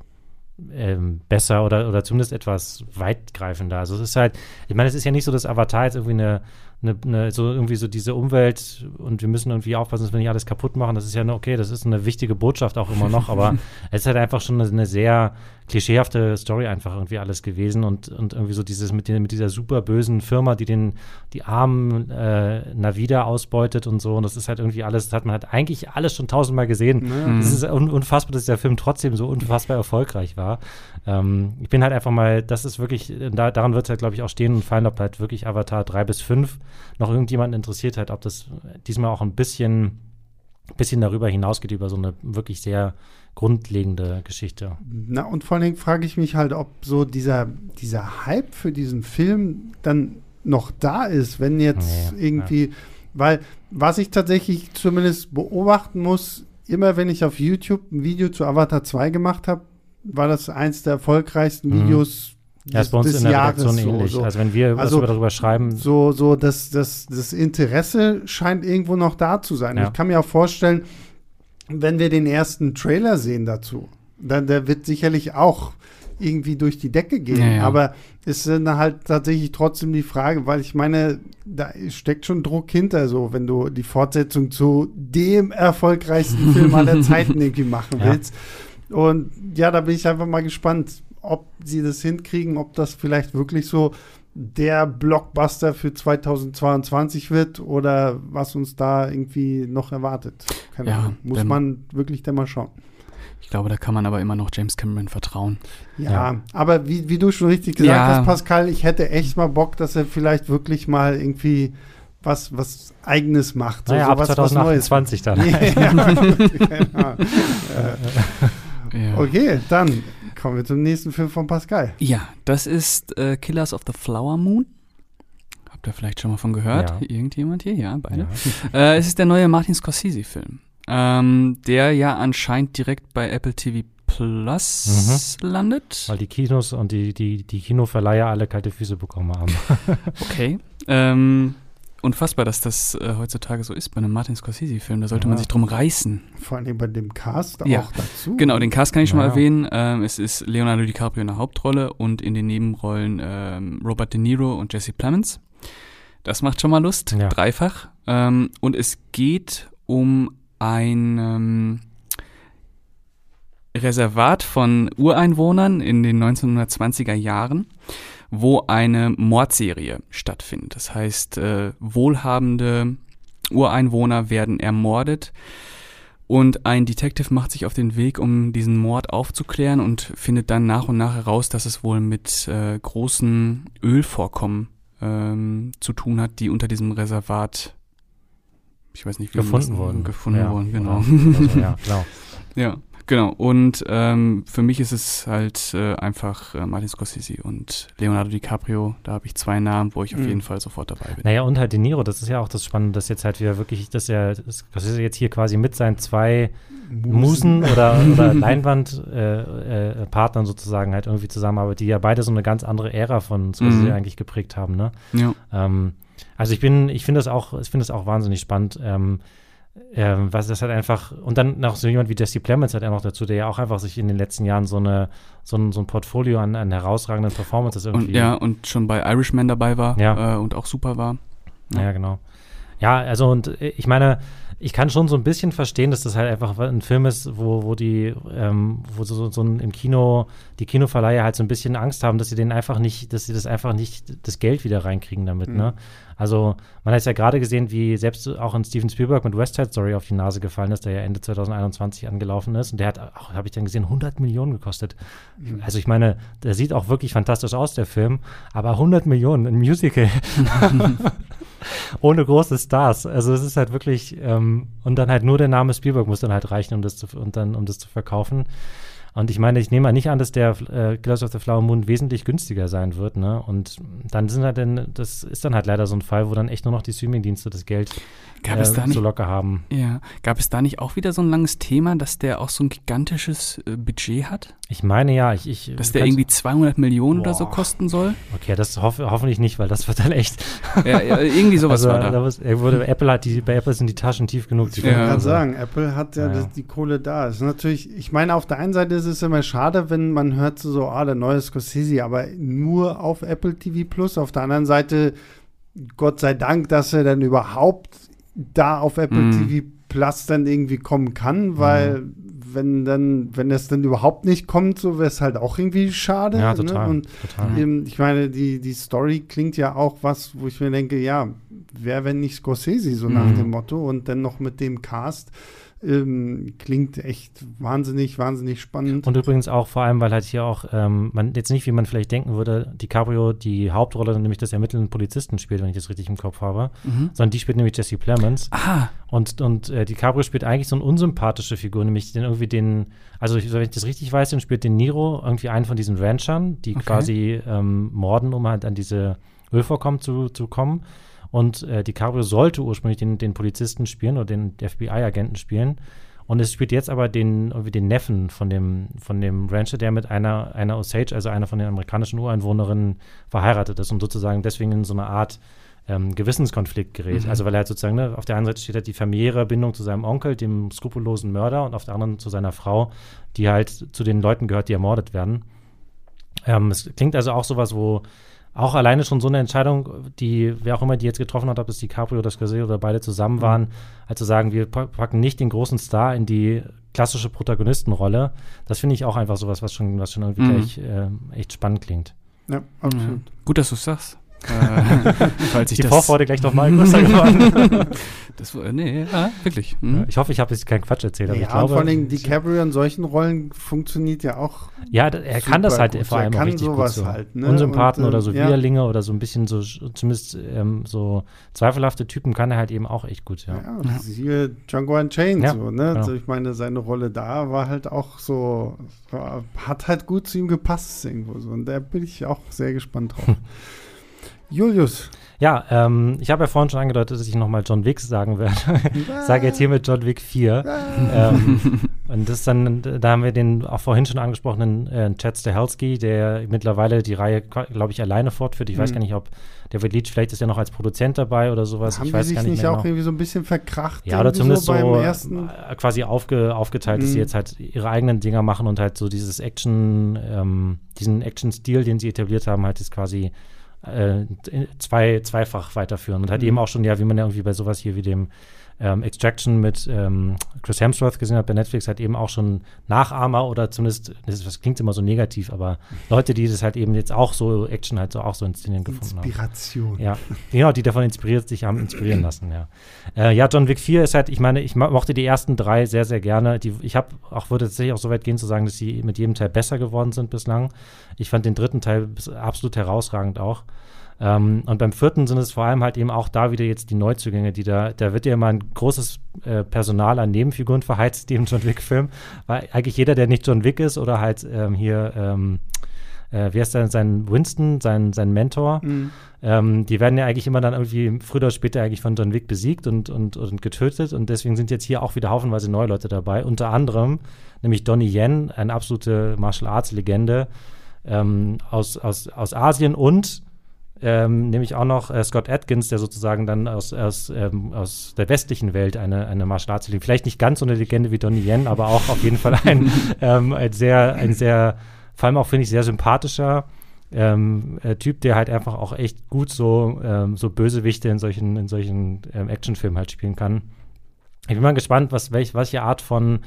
ähm, besser oder, oder zumindest etwas weitgreifender. Also es ist halt, ich meine, es ist ja nicht so, dass Avatar jetzt irgendwie eine, eine, eine so irgendwie so diese Umwelt und wir müssen irgendwie aufpassen, dass wir nicht alles kaputt machen. Das ist ja nur okay, das ist eine wichtige Botschaft auch immer noch, aber (laughs) es ist halt einfach schon eine, eine sehr klischeehafte Story einfach irgendwie alles gewesen und, und irgendwie so dieses mit, den, mit dieser super bösen Firma, die den die armen äh, Navida ausbeutet und so und das ist halt irgendwie alles, das hat man halt eigentlich alles schon tausendmal gesehen. Naja. Es ist un unfassbar, dass der Film trotzdem so unfassbar erfolgreich war. Ähm, ich bin halt einfach mal, das ist wirklich, da, daran wird es halt, glaube ich, auch stehen und fallen, ob halt wirklich Avatar 3 bis 5 noch irgendjemanden interessiert hat, ob das diesmal auch ein bisschen, bisschen darüber hinausgeht, über so eine wirklich sehr grundlegende Geschichte. Na, und vor allen Dingen frage ich mich halt, ob so dieser, dieser Hype für diesen Film dann noch da ist, wenn jetzt Nee, irgendwie, weil was ich tatsächlich zumindest beobachten muss, immer wenn ich auf YouTube ein Video zu Avatar 2 gemacht habe, war das eins der erfolgreichsten Mhm. Videos Ja, ist bei uns in der Redaktion ähnlich. So, Also wenn wir Also, was wir darüber schreiben, so, so das, das, das Interesse scheint irgendwo noch da zu sein. Ja. Ich kann mir auch vorstellen, wenn wir den ersten Trailer sehen dazu, dann der wird sicherlich auch irgendwie durch die Decke gehen. Ja, ja. Aber ist dann halt tatsächlich trotzdem die Frage, weil ich meine, da steckt schon Druck hinter, so wenn du die Fortsetzung zu dem erfolgreichsten Film aller (laughs) Zeiten irgendwie machen Ja. willst. Und ja, da bin ich einfach mal gespannt, ob sie das hinkriegen, ob das vielleicht wirklich so der Blockbuster für 2022 wird oder was uns da irgendwie noch erwartet. Keine Ja, Ahnung. Muss man wirklich dann mal schauen. Ich glaube, da kann man aber immer noch James Cameron vertrauen. Ja, Ja. aber wie, wie du schon richtig gesagt Ja. hast, Pascal, ich hätte echt mal Bock, dass er vielleicht wirklich mal irgendwie was, was Eigenes macht. So, naja, so ab was, was Neues. 2028 dann. (laughs) ja, genau. (laughs) Ja. Okay, dann kommen wir zum nächsten Film von Pascal. Ja, das ist äh, Killers of the Flower Moon. Habt ihr vielleicht schon mal von gehört? Ja. Irgendjemand hier? Ja, beide. Ja. (laughs) Äh, es ist der neue Martin Scorsese-Film, ähm, der ja anscheinend direkt bei Apple TV Plus landet. Weil die Kinos und die, die, die Kinoverleiher alle kalte Füße bekommen haben. (laughs) Okay. Ähm, unfassbar, dass das äh, heutzutage so ist bei einem Martin Scorsese-Film. Da sollte man Ja. sich drum reißen. Vor allem bei dem Cast Ja. auch dazu. Genau, den Cast kann ich schon mal erwähnen. Ähm, es ist Leonardo DiCaprio in der Hauptrolle und in den Nebenrollen ähm, Robert De Niro und Jesse Plemons. Das macht schon mal Lust, dreifach. Ähm, und es geht um ein ähm, Reservat von Ureinwohnern in den 1920er Jahren, wo eine Mordserie stattfindet. Das heißt, äh, wohlhabende Ureinwohner werden ermordet und ein Detective macht sich auf den Weg, um diesen Mord aufzuklären und findet dann nach und nach heraus, dass es wohl mit äh, großen Ölvorkommen ähm, zu tun hat, die unter diesem Reservat, ich weiß nicht, wie gefunden wurden. Gefunden ja, wurden, genau. Oder, (laughs) ja, genau. Ja, genau. Und ähm, für mich ist es halt äh, einfach äh, Martin Scorsese und Leonardo DiCaprio. Da habe ich zwei Namen, wo ich auf Mhm. jeden Fall sofort dabei bin. Naja, und halt De Niro, das ist ja auch das Spannende, dass jetzt halt wieder wirklich, dass er, ist jetzt hier quasi mit seinen zwei Musen oder, oder (laughs) Leinwandpartnern äh, Partnern sozusagen halt irgendwie zusammenarbeitet, die ja beide so eine ganz andere Ära von Scorsese Mhm. eigentlich geprägt haben, ne? Ja. Ähm, also ich bin, ich finde das auch, ich finde das auch wahnsinnig spannend. Ähm, ähm, was das halt einfach, und dann noch so jemand wie Jesse Plemons hat er noch dazu, der ja auch einfach sich in den letzten Jahren so eine, so ein, so ein Portfolio an, an herausragenden Performances irgendwie. Und ja, und schon bei Irishman dabei war Ja. äh, und auch super war. Ja, genau. Ja, also und äh, ich meine, ich kann schon so ein bisschen verstehen, dass das halt einfach ein Film ist, wo, wo die, ähm, wo so, so ein, im Kino, die Kinoverleiher halt so ein bisschen Angst haben, dass sie den einfach nicht, dass sie das einfach nicht, das Geld wieder reinkriegen damit, mhm. ne? Also, man hat es ja gerade gesehen, wie selbst auch in Steven Spielberg mit West Side Story auf die Nase gefallen ist, der ja Ende 2021 angelaufen ist. Und der hat, habe ich dann gesehen, 100 Millionen gekostet. Mhm. Also, ich meine, der sieht auch wirklich fantastisch aus, der Film. Aber 100 Millionen, ein Musical. (laughs) (laughs) ohne große Stars. Also es ist halt wirklich, ähm, und dann halt nur der Name Spielberg muss dann halt reichen, um das zu, und dann, um das zu verkaufen. Und ich meine, ich nehme mal nicht an, dass der äh, Killers of the Flower Moon wesentlich günstiger sein wird, ne? Und dann sind halt denn, das ist dann halt leider so ein Fall, wo dann echt nur noch die Streamingdienste das Geld Gab äh, es da nicht, so locker haben. Ja. Gab es da nicht auch wieder so ein langes Thema, dass der auch so ein gigantisches äh, Budget hat? Ich meine ja, ich. ich dass der irgendwie 200 Millionen boah. oder so kosten soll? Okay, das hoff, hoffentlich nicht, weil das wird dann echt. Ja, ja irgendwie sowas also, war da. da was, wurde, Apple hat die, bei Apple sind die Taschen tief genug. Ich wollte ja. gerade sagen, Apple hat ja, ja. die Kohle da. Das ist natürlich, ich meine, auf der einen Seite ist es immer schade, wenn man hört so, ah, der neue Scorsese, aber nur auf Apple TV Plus. Auf der anderen Seite Gott sei Dank, dass er dann überhaupt da auf Apple mm. TV Plus dann irgendwie kommen kann, weil mm. wenn dann, wenn es dann überhaupt nicht kommt, so wäre es halt auch irgendwie schade. Ja, ne? total. Ne? Und total. Eben, ich meine, die, die Story klingt ja auch was, wo ich mir denke, ja, wer, wenn nicht Scorsese, so mm. nach mhm. dem Motto, und dann noch mit dem Cast. Ähm, klingt echt wahnsinnig, wahnsinnig spannend. Und übrigens auch vor allem, weil halt hier auch, ähm, man jetzt nicht, wie man vielleicht denken würde, DiCaprio die Hauptrolle, nämlich das ermittelnden Polizisten spielt, wenn ich das richtig im Kopf habe, mhm. sondern die spielt nämlich Jesse Plemons. Aha. Und, und äh, DiCaprio spielt eigentlich so eine unsympathische Figur, nämlich den irgendwie den, also wenn ich das richtig weiß, dann spielt den Niro irgendwie einen von diesen Ranchern, die okay. quasi ähm, morden, um halt an diese Ölvorkommen zu, zu kommen. Und äh, DiCaprio sollte ursprünglich den, den Polizisten spielen oder den FBI-Agenten spielen. Und es spielt jetzt aber den, irgendwie den Neffen von dem, von dem Rancher, der mit einer, einer Osage, also einer von den amerikanischen Ureinwohnerinnen, verheiratet ist und sozusagen deswegen in so eine Art ähm, Gewissenskonflikt gerät. Mhm. Also weil er halt sozusagen, ne, auf der einen Seite steht halt die familiäre Bindung zu seinem Onkel, dem skrupellosen Mörder, und auf der anderen zu seiner Frau, die halt zu den Leuten gehört, die ermordet werden. Ähm, es klingt also auch sowas, wo auch alleine schon so eine Entscheidung, die, wer auch immer die jetzt getroffen hat, ob es die Caprio oder Scorsese oder beide zusammen mhm. waren, halt zu sagen, wir packen nicht den großen Star in die klassische Protagonistenrolle, das finde ich auch einfach sowas, was schon, was schon irgendwie mhm. gleich äh, echt spannend klingt. Ja, absolut. Gut, dass du es sagst. Äh, (laughs) falls ich die Vorfreude gleich noch mal größer geworden. (laughs) das, nee, ja, wirklich. Mhm. Ich hoffe, ich habe jetzt keinen Quatsch erzählt. Aber ja, ich glaube, vor allem DiCaprio in solchen Rollen funktioniert ja auch. Ja, er kann das halt gut. vor allem auch richtig gut so. Halt, ne? Unsympathen Und, oder so ja. Widerlinge oder so ein bisschen so, zumindest ähm, so zweifelhafte Typen kann er halt eben auch echt gut, ja. Ja, ja. hier Django Unchained, ja, so, ne? Genau. Also ich meine, seine Rolle da war halt auch so, hat halt gut zu ihm gepasst irgendwo so. Und da bin ich auch sehr gespannt drauf. (laughs) Julius. Ja, ähm, ich habe ja vorhin schon angedeutet, dass ich nochmal John Wick sagen werde. ich (laughs) sage jetzt hier mit John Wick 4. ähm, und das dann, da haben wir den auch vorhin schon angesprochenen äh, Chad Stahelski, der mittlerweile die Reihe, glaube ich, alleine fortführt. Ich mhm. weiß gar nicht, ob David Leach, vielleicht ist er noch als Produzent dabei oder sowas. Haben ich weiß sich gar nicht, auch genau. irgendwie so ein bisschen verkracht? Ja, oder zumindest so, so äh, quasi aufge, aufgeteilt, mhm. dass sie mhm. jetzt halt ihre eigenen Dinger machen und halt so dieses Action, ähm, diesen Action-Stil, den sie etabliert haben, halt ist quasi äh, zwei, zweifach weiterführen. Und halt mhm. eben auch schon, ja, wie man ja irgendwie bei sowas hier wie dem ähm, Extraction mit ähm, Chris Hemsworth gesehen hat bei Netflix, halt eben auch schon Nachahmer oder zumindest, das, das, klingt immer so negativ, aber Leute, die das halt eben jetzt auch so Action halt so auch so inszenieren gefunden haben. Inspiration. Ja, genau, die davon inspiriert sich haben inspirieren (clears throat) lassen, ja. Äh, ja, John Wick 4 ist halt, ich meine, ich mochte die ersten drei sehr, sehr gerne. Die, ich habe auch, würde tatsächlich auch so weit gehen zu sagen, dass sie mit jedem Teil besser geworden sind bislang. Ich fand den dritten Teil absolut herausragend auch. Ähm, und beim vierten sind es vor allem halt eben auch da wieder jetzt die Neuzugänge, die da, da wird ja immer ein großes äh, Personal an Nebenfiguren (laughs) verheizt, die im John Wick-Film, weil eigentlich jeder, der nicht John Wick ist oder halt ähm, hier, ähm, äh, wie heißt der, sein Winston, sein, sein Mentor, mhm. ähm, die werden ja eigentlich immer dann irgendwie früher oder später eigentlich von John Wick besiegt und, und, und getötet. Und deswegen sind jetzt hier auch wieder haufenweise neue Leute dabei, unter anderem nämlich Donnie Yen, eine absolute Martial Arts Legende ähm, aus, aus, aus Asien und ähm, nämlich auch noch äh, Scott Atkins, der sozusagen dann aus, aus, ähm, aus der westlichen Welt eine, eine Martial Arts Vielleicht nicht ganz so eine Legende wie Donnie Yen, aber auch auf jeden Fall ein, (laughs) ähm, ein sehr, ein sehr, vor allem auch finde ich sehr sympathischer ähm, äh, Typ, der halt einfach auch echt gut so, ähm, so Bösewichte in solchen, in solchen ähm, Actionfilmen halt spielen kann. Ich bin mal gespannt, was, welch, welche Art von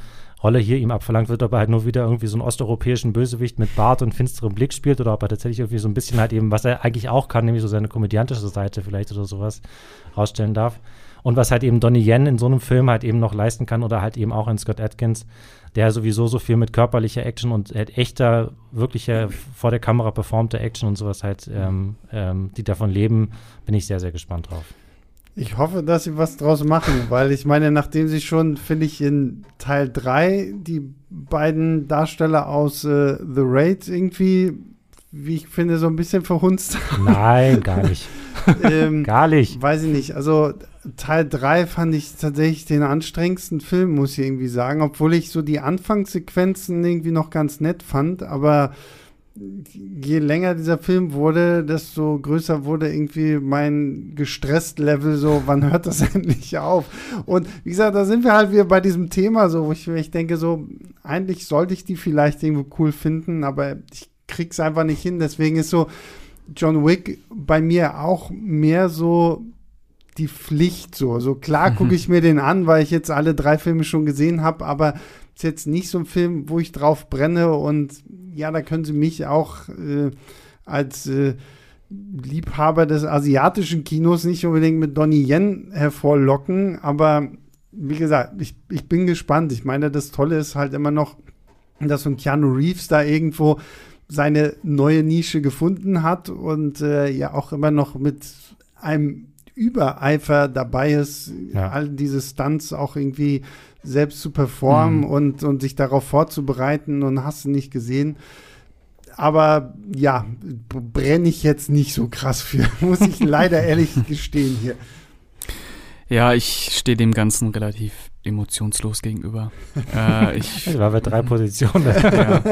Rolle hier ihm abverlangt wird, ob er halt nur wieder irgendwie so einen osteuropäischen Bösewicht mit Bart und finsterem Blick spielt oder ob er tatsächlich irgendwie so ein bisschen halt eben, was er eigentlich auch kann, nämlich so seine komödiantische Seite vielleicht oder sowas rausstellen darf. Und was halt eben Donnie Yen in so einem Film halt eben noch leisten kann oder halt eben auch in Scott Atkins, der sowieso so viel mit körperlicher Action und halt echter, wirklicher vor der Kamera performte Action und sowas halt, ähm, ähm, die davon leben, bin ich sehr, sehr gespannt drauf. Ich hoffe, dass sie was draus machen, weil ich meine, nachdem sie schon, finde ich, in Teil 3 die beiden Darsteller aus äh, The Raid irgendwie, wie ich finde, so ein bisschen verhunzt haben. Nein, gar nicht. (laughs) ähm, gar nicht. Weiß ich nicht. Also Teil 3 fand ich tatsächlich den anstrengendsten Film, muss ich irgendwie sagen, obwohl ich so die Anfangssequenzen irgendwie noch ganz nett fand, aber je länger dieser Film wurde, desto größer wurde irgendwie mein gestresst Level so, wann hört das (laughs) endlich auf? Und wie gesagt, da sind wir halt wieder bei diesem Thema so, wo ich, ich denke so, eigentlich sollte ich die vielleicht irgendwo cool finden, aber ich krieg's einfach nicht hin. Deswegen ist so John Wick bei mir auch mehr so die Pflicht so. So klar gucke ich mir den an, weil ich jetzt alle drei Filme schon gesehen habe, aber ist jetzt nicht so ein Film, wo ich drauf brenne und ja, da können Sie mich auch äh, als äh, Liebhaber des asiatischen Kinos nicht unbedingt mit Donnie Yen hervorlocken, aber wie gesagt, ich, ich bin gespannt. Ich meine, das Tolle ist halt immer noch, dass so ein Keanu Reeves da irgendwo seine neue Nische gefunden hat und äh, ja auch immer noch mit einem Übereifer dabei ist, ja. all diese Stunts auch irgendwie selbst zu performen mhm. und, und sich darauf vorzubereiten und hast du nicht gesehen. Aber ja, brenne ich jetzt nicht so krass für, (laughs) muss ich leider ehrlich (laughs) gestehen hier. Ja, ich stehe dem Ganzen relativ emotionslos gegenüber. äh, (laughs) ich das war bei drei Positionen. ja.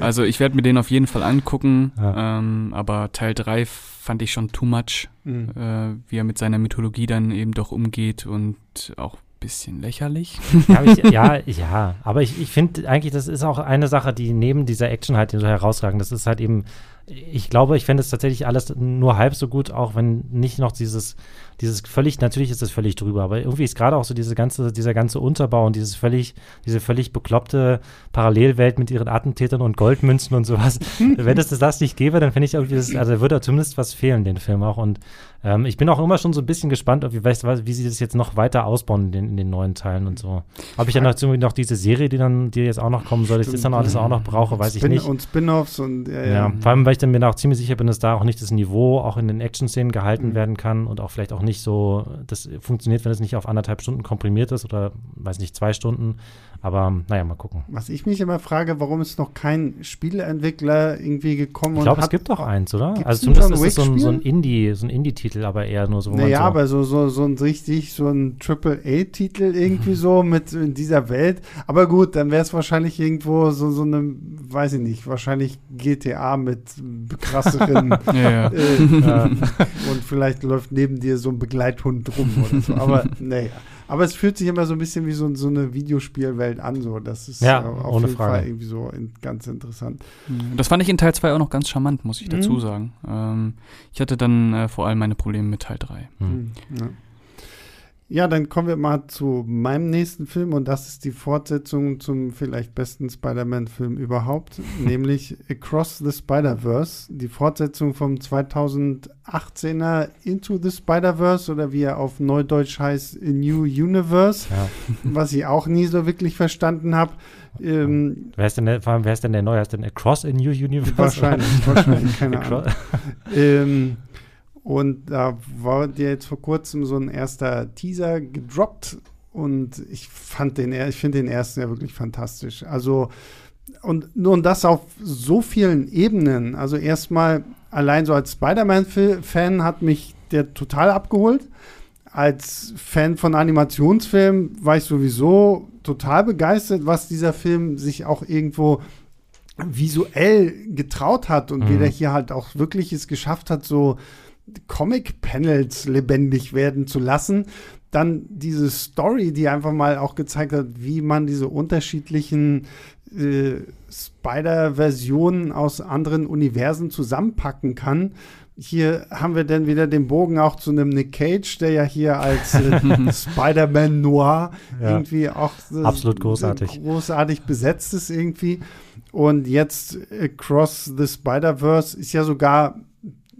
Also ich werde mir den auf jeden Fall angucken, ja. ähm, aber Teil 3 fand ich schon too much, mhm. äh, wie er mit seiner Mythologie dann eben doch umgeht und auch bisschen lächerlich. Ja, ich, ja, ja, aber ich, ich finde eigentlich, das ist auch eine Sache, die neben dieser Action halt so herausragen. Das ist halt eben, ich glaube, ich fände es tatsächlich alles nur halb so gut, auch wenn nicht noch dieses dieses völlig, natürlich ist das völlig drüber, aber irgendwie ist gerade auch so diese ganze, dieser ganze Unterbau und dieses völlig, diese völlig bekloppte Parallelwelt mit ihren Attentätern und Goldmünzen und sowas. (laughs) Wenn es das nicht gäbe, dann finde ich irgendwie, das, also würde zumindest was fehlen, den Film auch. Und ähm, ich bin auch immer schon so ein bisschen gespannt, ob, wie, weißt, wie sie das jetzt noch weiter ausbauen in den, in den neuen Teilen und so. Ob ich dann noch, noch diese Serie, die dann, die jetzt auch noch kommen soll, Stimmt, das dann alles auch noch brauche, weiß ich nicht. Und Spin-offs und ja, ja. ja, Vor allem, weil ich dann mir auch ziemlich sicher bin, dass da auch nicht das Niveau auch in den Action-Szenen gehalten mhm. werden kann und auch vielleicht auch nicht so, das funktioniert, wenn es nicht auf anderthalb Stunden komprimiert ist oder, weiß nicht, zwei Stunden. Aber naja, mal gucken. Was ich mich immer frage, warum ist noch kein Spieleentwickler irgendwie gekommen? Ich glaube, es gibt doch eins, oder? Also zumindest ist es so ein, so ein Indie, so ein Indie-Titel, aber eher nur so. Naja, so aber so, so, so ein richtig, so ein Triple-A-Titel irgendwie (laughs) so mit in dieser Welt. Aber gut, dann wäre es wahrscheinlich irgendwo so, so eine, weiß ich nicht, wahrscheinlich GTA mit krasseren. (laughs) ja, ja. Äh, äh, (laughs) und vielleicht läuft neben dir so ein Begleithund rum oder so. Aber naja. Aber es fühlt sich immer so ein bisschen wie so, so eine Videospielwelt an. So. Das ist ja, äh, auf jeden Frage. Fall irgendwie so in, ganz interessant. Das fand ich in Teil 2 auch noch ganz charmant, muss ich mhm. dazu sagen. Ähm, ich hatte dann äh, vor allem meine Probleme mit Teil 3. Mhm. Ja. Ja, dann kommen wir mal zu meinem nächsten Film und das ist die Fortsetzung zum vielleicht besten Spider-Man-Film überhaupt, (laughs) nämlich Across the Spider-Verse, die Fortsetzung vom 2018er Into the Spider-Verse oder wie er auf Neudeutsch heißt, A New Universe, ja. (laughs) was ich auch nie so wirklich verstanden habe. Ähm, wer, ist denn der, vor allem, wer ist denn der Neue? Ist denn Across a New Universe? Wahrscheinlich, wahrscheinlich, keine (laughs) Ahnung. ähm, und da war dir jetzt vor kurzem so ein erster Teaser gedroppt und ich fand den, ich finde den ersten ja wirklich fantastisch. Also, und nun das auf so vielen Ebenen. Also erstmal allein so als Spider-Man-Fan hat mich der total abgeholt. Als Fan von Animationsfilmen war ich sowieso total begeistert, was dieser Film sich auch irgendwo visuell getraut hat und mhm. wie der hier halt auch wirklich es geschafft hat, so Comic-Panels lebendig werden zu lassen. dann diese Story, die einfach mal auch gezeigt hat, wie man diese unterschiedlichen äh, Spider-Versionen aus anderen Universen zusammenpacken kann. Hier haben wir dann wieder den Bogen auch zu einem Nick Cage, der ja hier als äh, (laughs) Spider-Man Noir ja. irgendwie auch äh, absolut großartig. großartig besetzt ist irgendwie. Und jetzt Across the Spider-Verse ist ja sogar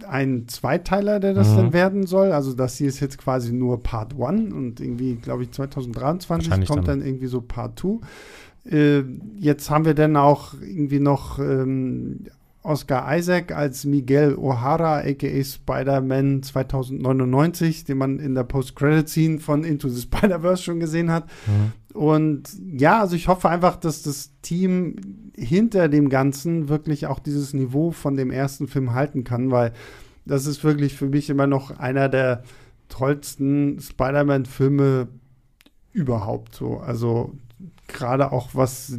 ein Zweiteiler, der das mhm. dann werden soll. Also das hier ist jetzt quasi nur Part 1 und irgendwie, glaube ich, 2023 kommt dann. dann irgendwie so Part 2. Äh, jetzt haben wir dann auch irgendwie noch ähm, Oscar Isaac als Miguel O'Hara, aka Spider-Man 2099, den man in der Post-Credit-Scene von Into the Spider-Verse schon gesehen hat. Mhm. Und ja, also ich hoffe einfach, dass das Team hinter dem Ganzen wirklich auch dieses Niveau von dem ersten Film halten kann, weil das ist wirklich für mich immer noch einer der tollsten Spider-Man-Filme überhaupt so. Also gerade auch was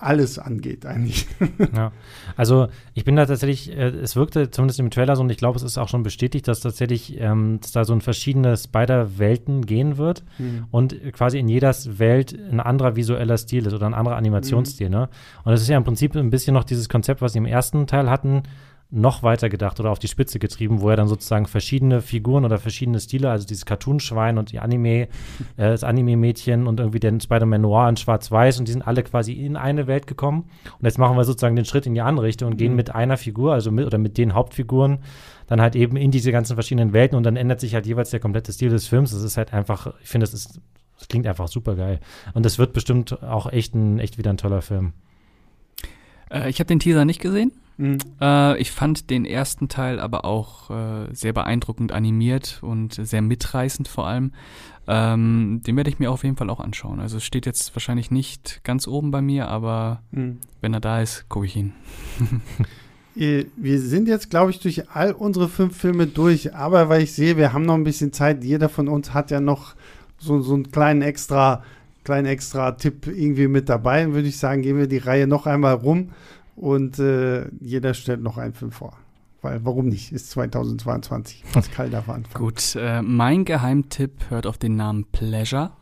alles angeht eigentlich. (laughs) Ja, also ich bin da tatsächlich, äh, es wirkte zumindest im Trailer so und ich glaube, es ist auch schon bestätigt, dass tatsächlich ähm, dass da so in verschiedene Spider-Welten gehen wird mhm. und quasi in jeder Welt ein anderer visueller Stil ist oder ein anderer Animationsstil. Mhm. Ne? Und das ist ja im Prinzip ein bisschen noch dieses Konzept, was sie im ersten Teil hatten, noch weiter gedacht oder auf die Spitze getrieben, wo er dann sozusagen verschiedene Figuren oder verschiedene Stile, also dieses Cartoon-Schwein und die Anime, äh, das Anime-Mädchen und irgendwie den Spider-Man Noir in Schwarz-Weiß und die sind alle quasi in eine Welt gekommen. Und jetzt machen wir sozusagen den Schritt in die andere Richtung und mhm. gehen mit einer Figur, also mit oder mit den Hauptfiguren, dann halt eben in diese ganzen verschiedenen Welten und dann ändert sich halt jeweils der komplette Stil des Films. Das ist halt einfach, ich finde, das ist, das klingt einfach super geil. Und das wird bestimmt auch echt ein, echt wieder ein toller Film. Äh, ich habe den Teaser nicht gesehen. Mhm. Äh, ich fand den ersten Teil aber auch äh, sehr beeindruckend animiert und sehr mitreißend vor allem. Ähm, den werde ich mir auf jeden Fall auch anschauen. Also es steht jetzt wahrscheinlich nicht ganz oben bei mir, aber mhm. wenn er da ist, gucke ich ihn. (laughs) wir sind jetzt, glaube ich, durch all unsere fünf Filme durch, aber weil ich sehe, wir haben noch ein bisschen Zeit, jeder von uns hat ja noch so, so einen kleinen extra, kleinen extra Tipp irgendwie mit dabei, würde ich sagen, gehen wir die Reihe noch einmal rum und äh, jeder stellt noch einen Film vor. Weil, warum nicht? Ist 2022. Pascal darf anfangen. Gut, äh, mein Geheimtipp hört auf den Namen Pleasure.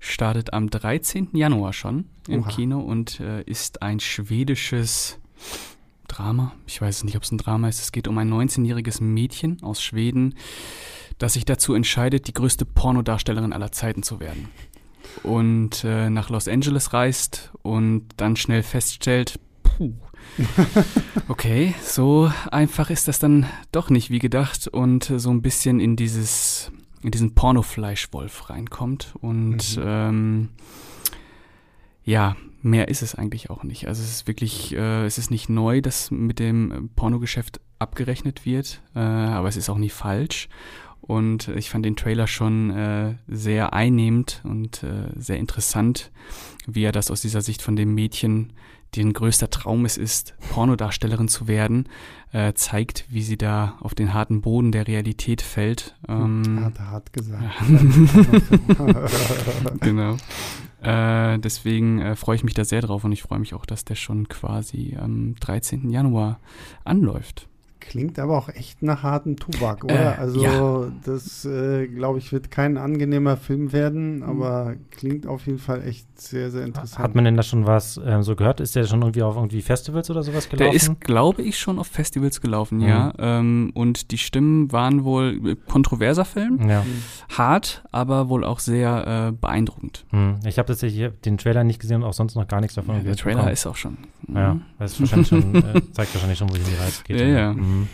Startet am 13. Januar schon im Oha. Kino und äh, ist ein schwedisches Drama. Ich weiß nicht, ob es ein Drama ist. Es geht um ein 19-jähriges Mädchen aus Schweden, das sich dazu entscheidet, die größte Pornodarstellerin aller Zeiten zu werden. Und äh, nach Los Angeles reist und dann schnell feststellt, puh. (laughs) Okay, so einfach ist das dann doch nicht wie gedacht und so ein bisschen in dieses, in diesen Pornofleischwolf reinkommt und mhm. ähm, ja, mehr ist es eigentlich auch nicht. Also es ist wirklich, äh, es ist nicht neu, dass mit dem Pornogeschäft abgerechnet wird, äh, aber es ist auch nie falsch. Und ich fand den Trailer schon äh, sehr einnehmend und äh, sehr interessant, wie er das aus dieser Sicht von dem Mädchen deren größter Traum es ist, Pornodarstellerin zu werden, äh, zeigt, wie sie da auf den harten Boden der Realität fällt. Ähm, (laughs) hat hart gesagt. (laughs) genau. Äh, deswegen äh, freue ich mich da sehr drauf und ich freue mich auch, dass der schon quasi am 13. Januar anläuft. Klingt aber auch echt nach hartem Tubak, oder? Äh, also, ja. das, äh, glaube ich, wird kein angenehmer Film werden, mhm. aber klingt auf jeden Fall echt sehr, sehr interessant. Hat man denn da schon was äh, so gehört? Ist der schon irgendwie auf irgendwie Festivals oder sowas gelaufen? Der ist, glaube ich, schon auf Festivals gelaufen, mhm. ja. Ähm, und die Stimmen waren wohl äh, kontroverser Film, ja. hart, aber wohl auch sehr äh, beeindruckend. Mhm. Ich habe tatsächlich den Trailer nicht gesehen und auch sonst noch gar nichts davon ja, Der Trailer bekommen. ist auch schon. Ja, mhm. das ist wahrscheinlich schon, äh, zeigt wahrscheinlich schon, wo die Reise geht. Ja, ja. Mhm.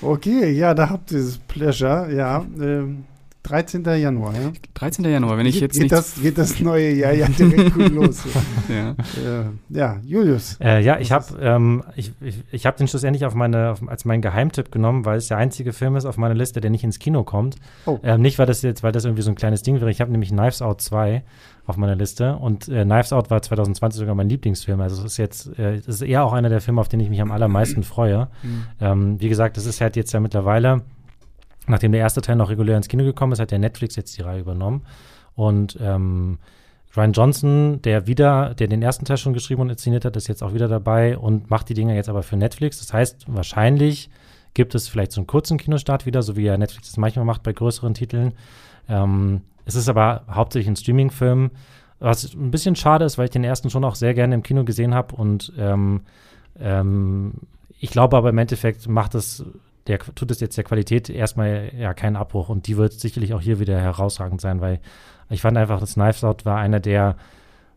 Okay, ja, da habt ihr das Pleasure, ja. Ähm, 13. Januar, ja? 13. Januar, wenn ich jetzt geht nicht das, geht das neue Jahr ja direkt gut los. ja. (laughs) Äh, ja, Julius. Äh, ja, ich habe ähm, ich, ich, ich hab den schlussendlich auf meine, auf, als meinen Geheimtipp genommen, weil es der einzige Film ist auf meiner Liste, der nicht ins Kino kommt. Oh. Ähm, nicht, weil das jetzt, weil das irgendwie so ein kleines Ding wäre. Ich habe nämlich Knives Out 2 auf meiner Liste. Und äh, Knives Out war 2020 sogar mein Lieblingsfilm. Also es ist jetzt, äh, es ist eher auch einer der Filme, auf den ich mich am allermeisten freue. Mhm. Ähm, wie gesagt, das ist halt jetzt ja mittlerweile, nachdem der erste Teil noch regulär ins Kino gekommen ist, hat der Netflix jetzt die Reihe übernommen. Und ähm, Ryan Johnson, der wieder, der den ersten Teil schon geschrieben und inszeniert hat, ist jetzt auch wieder dabei und macht die Dinger jetzt aber für Netflix. Das heißt, wahrscheinlich gibt es vielleicht so einen kurzen Kinostart wieder, so wie ja Netflix das manchmal macht bei größeren Titeln. Ähm, es ist aber hauptsächlich ein Streaming-Film, was ein bisschen schade ist, weil ich den ersten schon auch sehr gerne im Kino gesehen habe und ähm, ähm, ich glaube aber im Endeffekt macht es, der tut es jetzt der Qualität erstmal ja keinen Abbruch und die wird sicherlich auch hier wieder herausragend sein, weil ich fand einfach, das Knives Out war einer der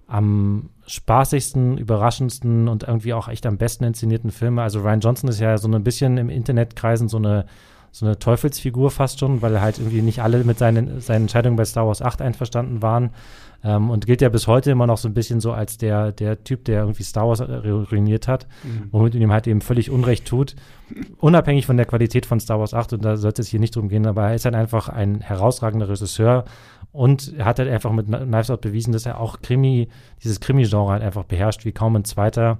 am spaßigsten, überraschendsten und irgendwie auch echt am besten inszenierten Filme. Also Ryan Johnson ist ja so ein bisschen im Internetkreisen so eine so eine Teufelsfigur fast schon, weil halt irgendwie nicht alle mit seinen, seinen Entscheidungen bei Star Wars 8 einverstanden waren. Ähm, und gilt ja bis heute immer noch so ein bisschen so als der, der Typ, der irgendwie Star Wars ruiniert hat, mhm. womit ihm halt eben völlig Unrecht tut. Unabhängig von der Qualität von Star Wars 8, und da sollte es hier nicht drum gehen, aber er ist halt einfach ein herausragender Regisseur und er hat halt einfach mit Knives Out bewiesen, dass er auch Krimi, dieses Krimi-Genre halt einfach beherrscht, wie kaum ein zweiter.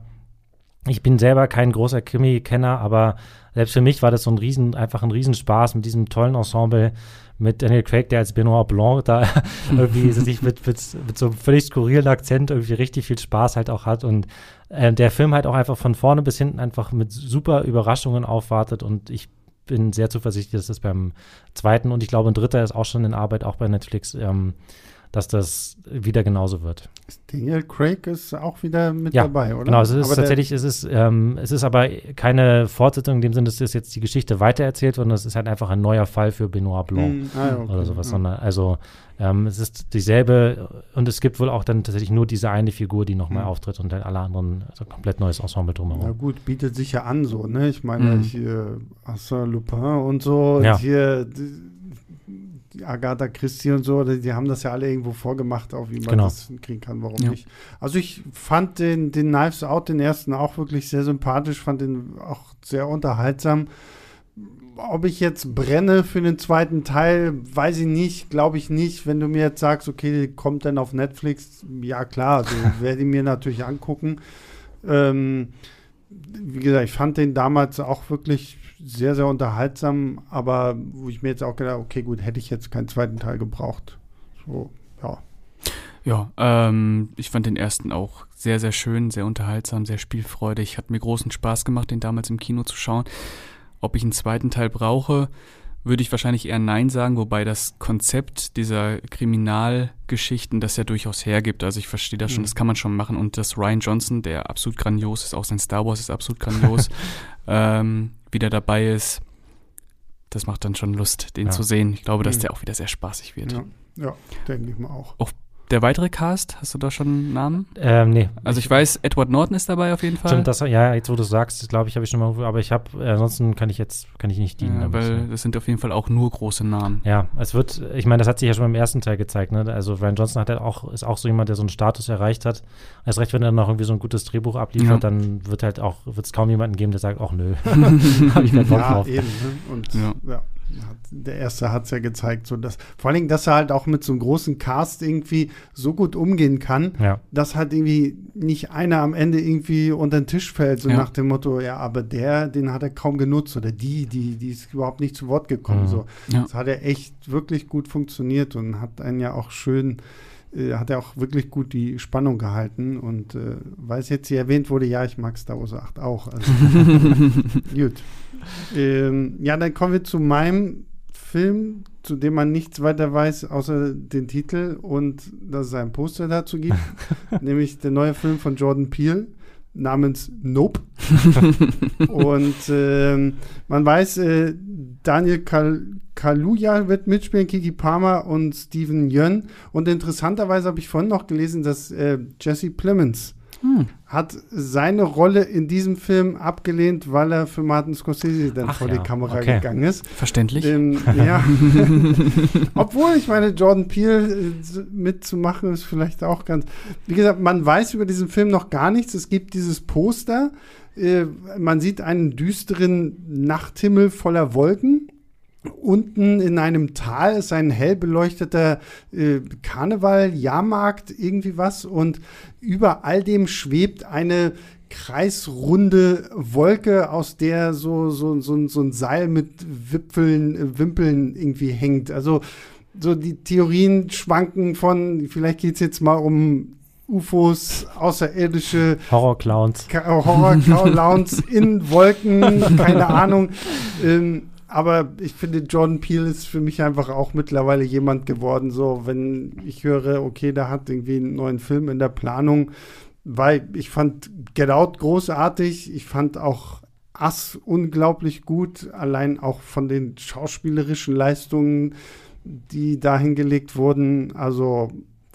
Ich bin selber kein großer Krimi-Kenner, aber selbst für mich war das so ein Riesen, einfach ein Riesenspaß mit diesem tollen Ensemble mit Daniel Craig, der als Benoit Blanc da (laughs) irgendwie (laughs) sich mit, mit, mit, so einem völlig skurrilen Akzent irgendwie richtig viel Spaß halt auch hat und äh, der Film halt auch einfach von vorne bis hinten einfach mit super Überraschungen aufwartet und ich bin sehr zuversichtlich, dass das beim zweiten und ich glaube ein dritter ist auch schon in Arbeit, auch bei Netflix, ähm, dass das wieder genauso wird. Daniel Craig ist auch wieder mit ja, dabei, oder? Genau, es ist aber tatsächlich, es ist, ähm, es ist aber keine Fortsetzung in dem Sinne, dass jetzt die Geschichte weitererzählt, sondern es ist halt einfach ein neuer Fall für Benoit Blanc mm, ah, okay, oder sowas. Ja. Sondern, also ähm, es ist dieselbe und es gibt wohl auch dann tatsächlich nur diese eine Figur, die nochmal mhm. auftritt und dann alle anderen also komplett neues Ensemble drumherum. Ja gut, bietet sich ja an so, ne? Ich meine, mhm. hier Arsène Lupin und so, ja. hier Agatha Christie und so, die, die, haben das ja alle irgendwo vorgemacht, auch wie man genau. das kriegen kann, warum ja. nicht. Also ich fand den, den Knives Out, den ersten, auch wirklich sehr sympathisch, fand den auch sehr unterhaltsam. Ob ich jetzt brenne für den zweiten Teil, weiß ich nicht, glaube ich nicht. Wenn du mir jetzt sagst, okay, kommt dann auf Netflix, ja klar, also (laughs) werde ich mir natürlich angucken. Ähm, wie gesagt, ich fand den damals auch wirklich sehr, sehr unterhaltsam, aber wo ich mir jetzt auch gedacht habe, okay, gut, hätte ich jetzt keinen zweiten Teil gebraucht. So, ja. Ja, ähm, ich fand den ersten auch sehr, sehr schön, sehr unterhaltsam, sehr spielfreudig. Hat mir großen Spaß gemacht, den damals im Kino zu schauen. Ob ich einen zweiten Teil brauche, würde ich wahrscheinlich eher Nein sagen, wobei das Konzept dieser Kriminalgeschichten das ja durchaus hergibt. Also ich verstehe das schon, mhm. das kann man schon machen. Und das Ryan Johnson, der absolut grandios ist, auch sein Star Wars ist absolut grandios, (laughs) ähm, wieder dabei ist, das macht dann schon Lust, den ja. zu sehen. Ich glaube, dass mhm. der auch wieder sehr spaßig wird. Ja, ja denke ich mal auch. Auch der weitere Cast, hast du da schon einen Namen? Ähm, nee. Also ich weiß, Edward Norton ist dabei auf jeden Fall. Stimmt, das, ja, jetzt wo du sagst, glaube ich, habe ich schon mal, aber ich habe, äh, ansonsten kann ich jetzt, kann ich nicht dienen. Ja, weil das sind auf jeden Fall auch nur große Namen. Ja, es wird, ich meine, das hat sich ja schon beim ersten Teil gezeigt, ne? Also Ryan Johnson hat ja auch, ist auch so jemand, der so einen Status erreicht hat. Erst recht, wenn er noch irgendwie so ein gutes Drehbuch abliefert, ja. dann wird halt auch, wird es kaum jemanden geben, der sagt, ach nö, (laughs) habe ich keinen Bock ja, drauf. Eben, ne? Und ja. ja der erste hat es ja gezeigt, so dass vor allen Dingen, dass er halt auch mit so einem großen Cast irgendwie so gut umgehen kann, ja. dass halt irgendwie nicht einer am Ende irgendwie unter den Tisch fällt, so ja. nach dem Motto, ja, aber der, den hat er kaum genutzt oder die, die, die ist überhaupt nicht zu Wort gekommen. Mhm. So, ja. das hat er echt wirklich gut funktioniert und hat einen ja auch schön äh, hat er auch wirklich gut die Spannung gehalten und äh, weil es jetzt hier erwähnt wurde, ja, ich mag Star Wars 8 auch. Also, (laughs) gut. Ähm, ja, dann kommen wir zu meinem Film, zu dem man nichts weiter weiß, außer den Titel und dass es ein Poster dazu gibt, (laughs) nämlich der neue Film von Jordan Peele namens Nope. (laughs) und ähm, man weiß, äh, Daniel Kal Kaluja wird mitspielen, Kiki Palmer und Steven Yeun. Und interessanterweise habe ich vorhin noch gelesen, dass äh, Jesse Plemons hm. hat seine Rolle in diesem Film abgelehnt, weil er für Martin Scorsese dann Ach vor ja, die Kamera okay. gegangen ist. Verständlich. Ähm, (laughs) ja. (laughs) Obwohl, ich meine, Jordan Peele äh, mitzumachen ist vielleicht auch ganz. Wie gesagt, man weiß über diesen Film noch gar nichts. Es gibt dieses Poster. Äh, man sieht einen düsteren Nachthimmel voller Wolken Unten in einem Tal ist ein hell beleuchteter äh, Karneval, Jahrmarkt, irgendwie was. Und über all dem schwebt eine kreisrunde Wolke, aus der so, so, so, so ein Seil mit Wipfeln, äh, Wimpeln irgendwie hängt. Also so die Theorien schwanken von, vielleicht geht es jetzt mal um UFOs, außerirdische Horror-Clowns. Horror-Clowns in Wolken, (laughs) keine Ahnung. Ähm, aber ich finde, Jordan Peele ist für mich einfach auch mittlerweile jemand geworden, so, wenn ich höre, okay, der hat irgendwie einen neuen Film in der Planung, weil ich fand Get Out großartig, ich fand auch Ass unglaublich gut, allein auch von den schauspielerischen Leistungen, die da hingelegt wurden. Also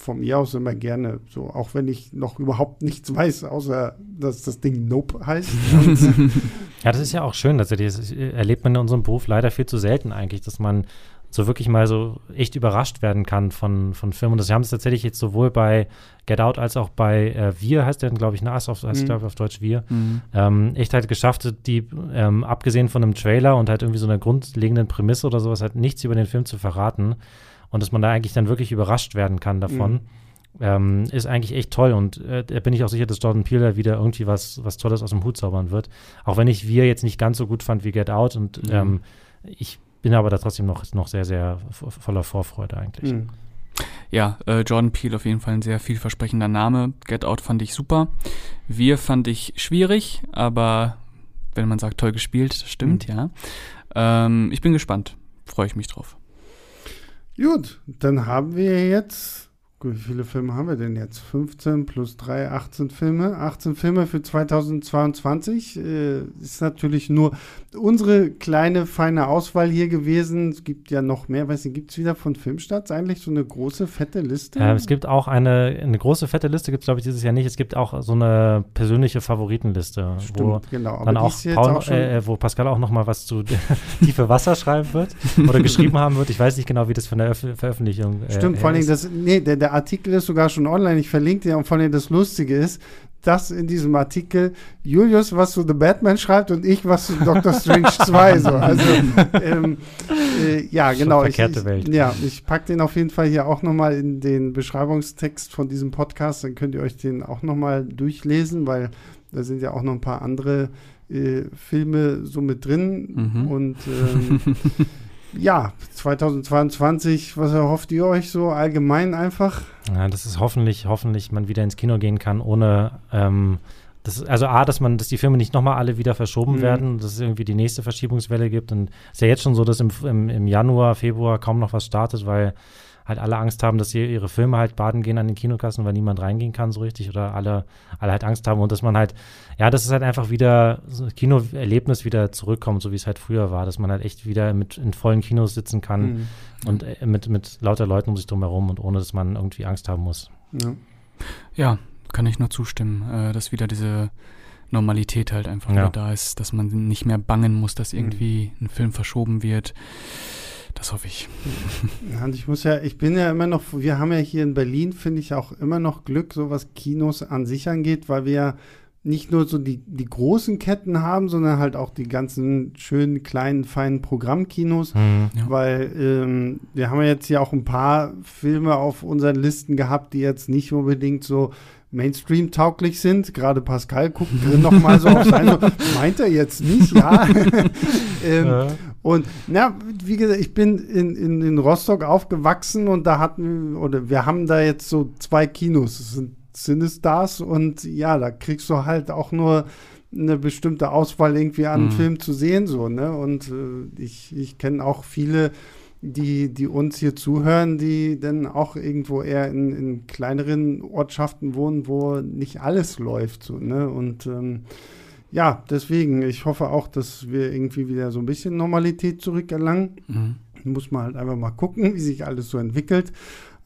von mir aus immer gerne so, auch wenn ich noch überhaupt nichts weiß, außer dass das Ding Nope heißt. (laughs) ja, das ist ja auch schön, dass das erlebt man in unserem Beruf leider viel zu selten eigentlich, dass man so wirklich mal so echt überrascht werden kann von, von Filmen. Und das haben es tatsächlich jetzt sowohl bei Get Out als auch bei äh, Wir, heißt der, glaube ich, ne, auf, heißt mhm. glaube auf Deutsch Wir, mhm. ähm, echt halt geschafft, die, ähm, abgesehen von einem Trailer und halt irgendwie so einer grundlegenden Prämisse oder sowas, halt nichts über den Film zu verraten. Und dass man da eigentlich dann wirklich überrascht werden kann davon. Mhm. Ähm, ist eigentlich echt toll und äh, da bin ich auch sicher, dass Jordan Peele da wieder irgendwie was, was Tolles aus dem Hut zaubern wird. Auch wenn ich Wir jetzt nicht ganz so gut fand wie Get Out und mhm. ähm, ich bin aber da trotzdem noch, noch sehr, sehr voller Vorfreude eigentlich. Mhm. Ja, äh, Jordan Peele auf jeden Fall ein sehr vielversprechender Name. Get Out fand ich super. Wir fand ich schwierig, aber wenn man sagt, toll gespielt, stimmt, mhm. ja. Ähm, ich bin gespannt. Freue ich mich drauf. Gut, dann haben wir jetzt wie viele Filme haben wir denn jetzt? 15 plus 3, 18 Filme. 18 Filme für 2022. Äh, ist natürlich nur unsere kleine, feine Auswahl hier gewesen. Es gibt ja noch mehr. Weiß nicht, gibt es wieder von Filmstarts eigentlich so eine große, fette Liste? Ja, es gibt auch eine, eine große, fette Liste, gibt es glaube ich dieses Jahr nicht. Es gibt auch so eine persönliche Favoritenliste, Stimmt, wo genau. dann auch, Paul, auch äh, wo Pascal auch noch mal was zu (laughs) Tiefe Wasser schreiben wird oder geschrieben haben wird. Ich weiß nicht genau, wie das von der Öf Veröffentlichung äh, Stimmt, vor allem das, nee, der, der Artikel ist sogar schon online. Ich verlinke dir und vor allem das Lustige ist, dass in diesem Artikel Julius was zu The Batman schreibt und ich was zu Doctor (laughs) Strange 2. So. Also, ähm, äh, ja, genau. Verkehrte ich, Welt. Ja, ich packe den auf jeden Fall hier auch nochmal in den Beschreibungstext von diesem Podcast. Dann könnt ihr euch den auch nochmal durchlesen, weil da sind ja auch noch ein paar andere äh, Filme so mit drin. Mhm. Und ähm, (laughs) ja, 2022, was erhofft ihr euch so allgemein einfach? Ja, das ist hoffentlich, hoffentlich man wieder ins Kino gehen kann, ohne ähm, das, also A, dass man, dass die Filme nicht nochmal alle wieder verschoben mhm. werden, dass es irgendwie die nächste Verschiebungswelle gibt. Und es ist ja jetzt schon so, dass im, im, im Januar, Februar kaum noch was startet, weil halt alle Angst haben, dass sie ihre Filme halt baden gehen an den Kinokassen, weil niemand reingehen kann so richtig oder alle, alle halt Angst haben und dass man halt, ja, dass es halt einfach wieder so Kinoerlebnis wieder zurückkommt, so wie es halt früher war, dass man halt echt wieder mit in vollen Kinos sitzen kann mhm. und äh, mit, mit lauter Leuten um sich drum herum und ohne, dass man irgendwie Angst haben muss. Ja, ja kann ich nur zustimmen, äh, dass wieder diese Normalität halt einfach ja. wieder da ist, dass man nicht mehr bangen muss, dass irgendwie mhm. ein Film verschoben wird. Das hoffe ich. Ja, und ich muss ja, ich bin ja immer noch, wir haben ja hier in Berlin, finde ich auch immer noch Glück, so was Kinos an sich angeht, weil wir ja nicht nur so die, die großen Ketten haben, sondern halt auch die ganzen schönen, kleinen, feinen Programmkinos, mhm, ja. weil ähm, wir haben ja jetzt hier auch ein paar Filme auf unseren Listen gehabt, die jetzt nicht unbedingt so Mainstream-tauglich sind. Gerade Pascal guckt drin (laughs) noch mal so auf sein, so, meint er jetzt nicht, ja. (laughs) (laughs) ähm, ja. Und na, wie gesagt, ich bin in, in, in Rostock aufgewachsen und da hatten, oder wir haben da jetzt so zwei Kinos. Das sind Cinestars und ja, da kriegst du halt auch nur eine bestimmte Auswahl irgendwie an mhm. Filmen zu sehen, so, ne? Und äh, ich, ich kenne auch viele die, die uns hier zuhören, die dann auch irgendwo eher in, in kleineren Ortschaften wohnen, wo nicht alles läuft. So, ne? Und ähm, ja, deswegen, ich hoffe auch, dass wir irgendwie wieder so ein bisschen Normalität zurückerlangen. Mhm. Muss man halt einfach mal gucken, wie sich alles so entwickelt.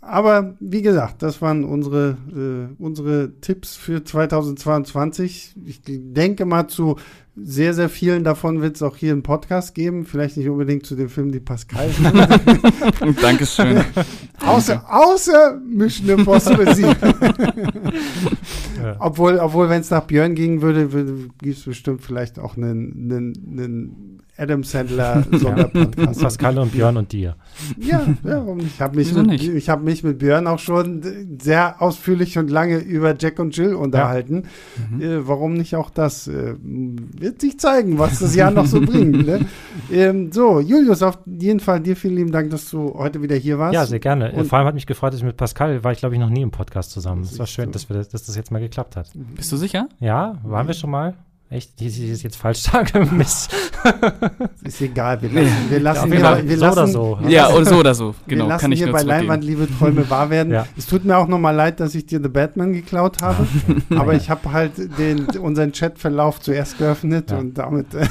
Aber wie gesagt, das waren unsere, äh, unsere Tipps für 2022. Ich denke mal, zu sehr, sehr vielen davon wird es auch hier einen Podcast geben. Vielleicht nicht unbedingt zu den Filmen, die Pascal (laughs) Dankeschön. außer, außer Mission Impossible 7. (laughs) ja. Obwohl, obwohl wenn es nach Björn gingen würde, würde gibt es bestimmt vielleicht auch einen, einen, einen Adam Sandler (laughs) Sonderpodcast. Pascal und Björn und dir. Ja, ja ich habe mich, mit, ich hab mich mit Björn auch schon sehr ausführlich und lange über Jack und Jill unterhalten. Ja. Mhm. Äh, warum nicht auch das? Äh, wird sich zeigen, was das Jahr noch so bringt. Ne? (laughs) Ähm, so, Julius, auf jeden Fall dir vielen lieben Dank, dass du heute wieder hier warst. Ja, sehr gerne. Und Vor allem hat mich gefreut, dass ich mit Pascal war ich, glaube ich, noch nie im Podcast zusammen. Es war schön, dass, wir das, dass das jetzt mal geklappt hat. Bist du sicher? Ja, waren wir schon mal? Echt? Die ist jetzt falsch (laughs) dargemisst. ist egal. Wir lassen, wir lassen, ja, wir, wir so lassen oder so. Ja, oder so oder so. Genau, wir lassen kann ich hier nur bei Leinwand liebe Träume wahr (laughs) werden. Ja. Es tut mir auch nochmal leid, dass ich dir The Batman geklaut (laughs) habe. aber ich habe halt den, unseren Chatverlauf zuerst geöffnet Ja. und damit äh,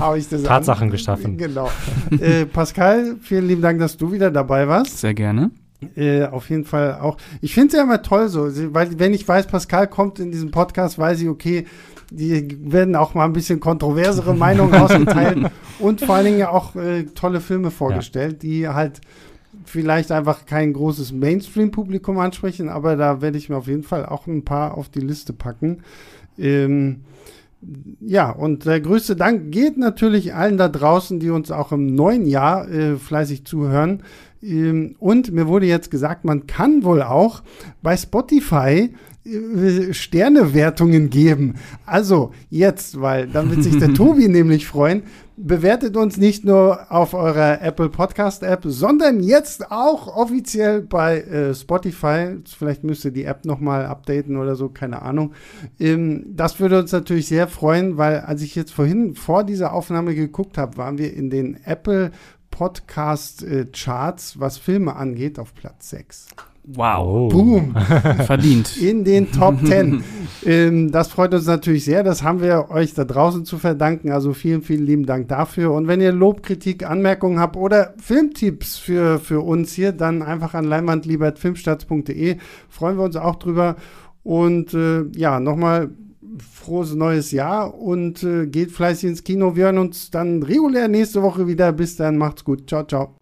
habe ich das Tatsachen an. geschaffen. Genau. äh, Pascal, vielen lieben Dank, dass du wieder dabei warst. Sehr gerne. Äh, auf jeden Fall auch. Ich finde es ja immer toll so, weil wenn ich weiß, Pascal kommt in diesem Podcast, weiß ich, okay, die werden auch mal ein bisschen kontroversere Meinungen ausgeteilt (laughs) und vor allen Dingen ja auch äh, tolle Filme vorgestellt, die halt vielleicht einfach kein großes Mainstream-Publikum ansprechen, aber da werde ich mir auf jeden Fall auch ein paar auf die Liste packen. Ähm, ja, und der größte Dank geht natürlich allen da draußen, die uns auch im neuen Jahr äh, fleißig zuhören. Ähm, und mir wurde jetzt gesagt, man kann wohl auch bei Spotify Sternewertungen geben. Also jetzt, weil dann wird sich der (laughs) Tobi nämlich freuen. Bewertet uns nicht nur auf eurer Apple Podcast App, sondern jetzt auch offiziell bei äh, Spotify. Vielleicht müsst ihr die App nochmal updaten oder so, keine Ahnung. Ähm, das würde uns natürlich sehr freuen, weil als ich jetzt vorhin vor dieser Aufnahme geguckt habe, waren wir in den Apple Podcast äh, Charts, was Filme angeht, auf Platz 6. Wow. Oh. Boom! (laughs) Verdient. in den Top 10. (laughs) ähm, das freut uns natürlich sehr. Das haben wir euch da draußen zu verdanken. Also vielen, vielen lieben Dank dafür. Und wenn ihr Lob, Kritik, Anmerkungen habt oder Filmtipps für, für uns hier, dann einfach an leinwandliebertfilmstarts.de. Freuen wir uns auch drüber. Und äh, ja, nochmal frohes neues Jahr und äh, geht fleißig ins Kino. Wir hören uns dann regulär nächste Woche wieder. Bis dann, macht's gut. Ciao, ciao.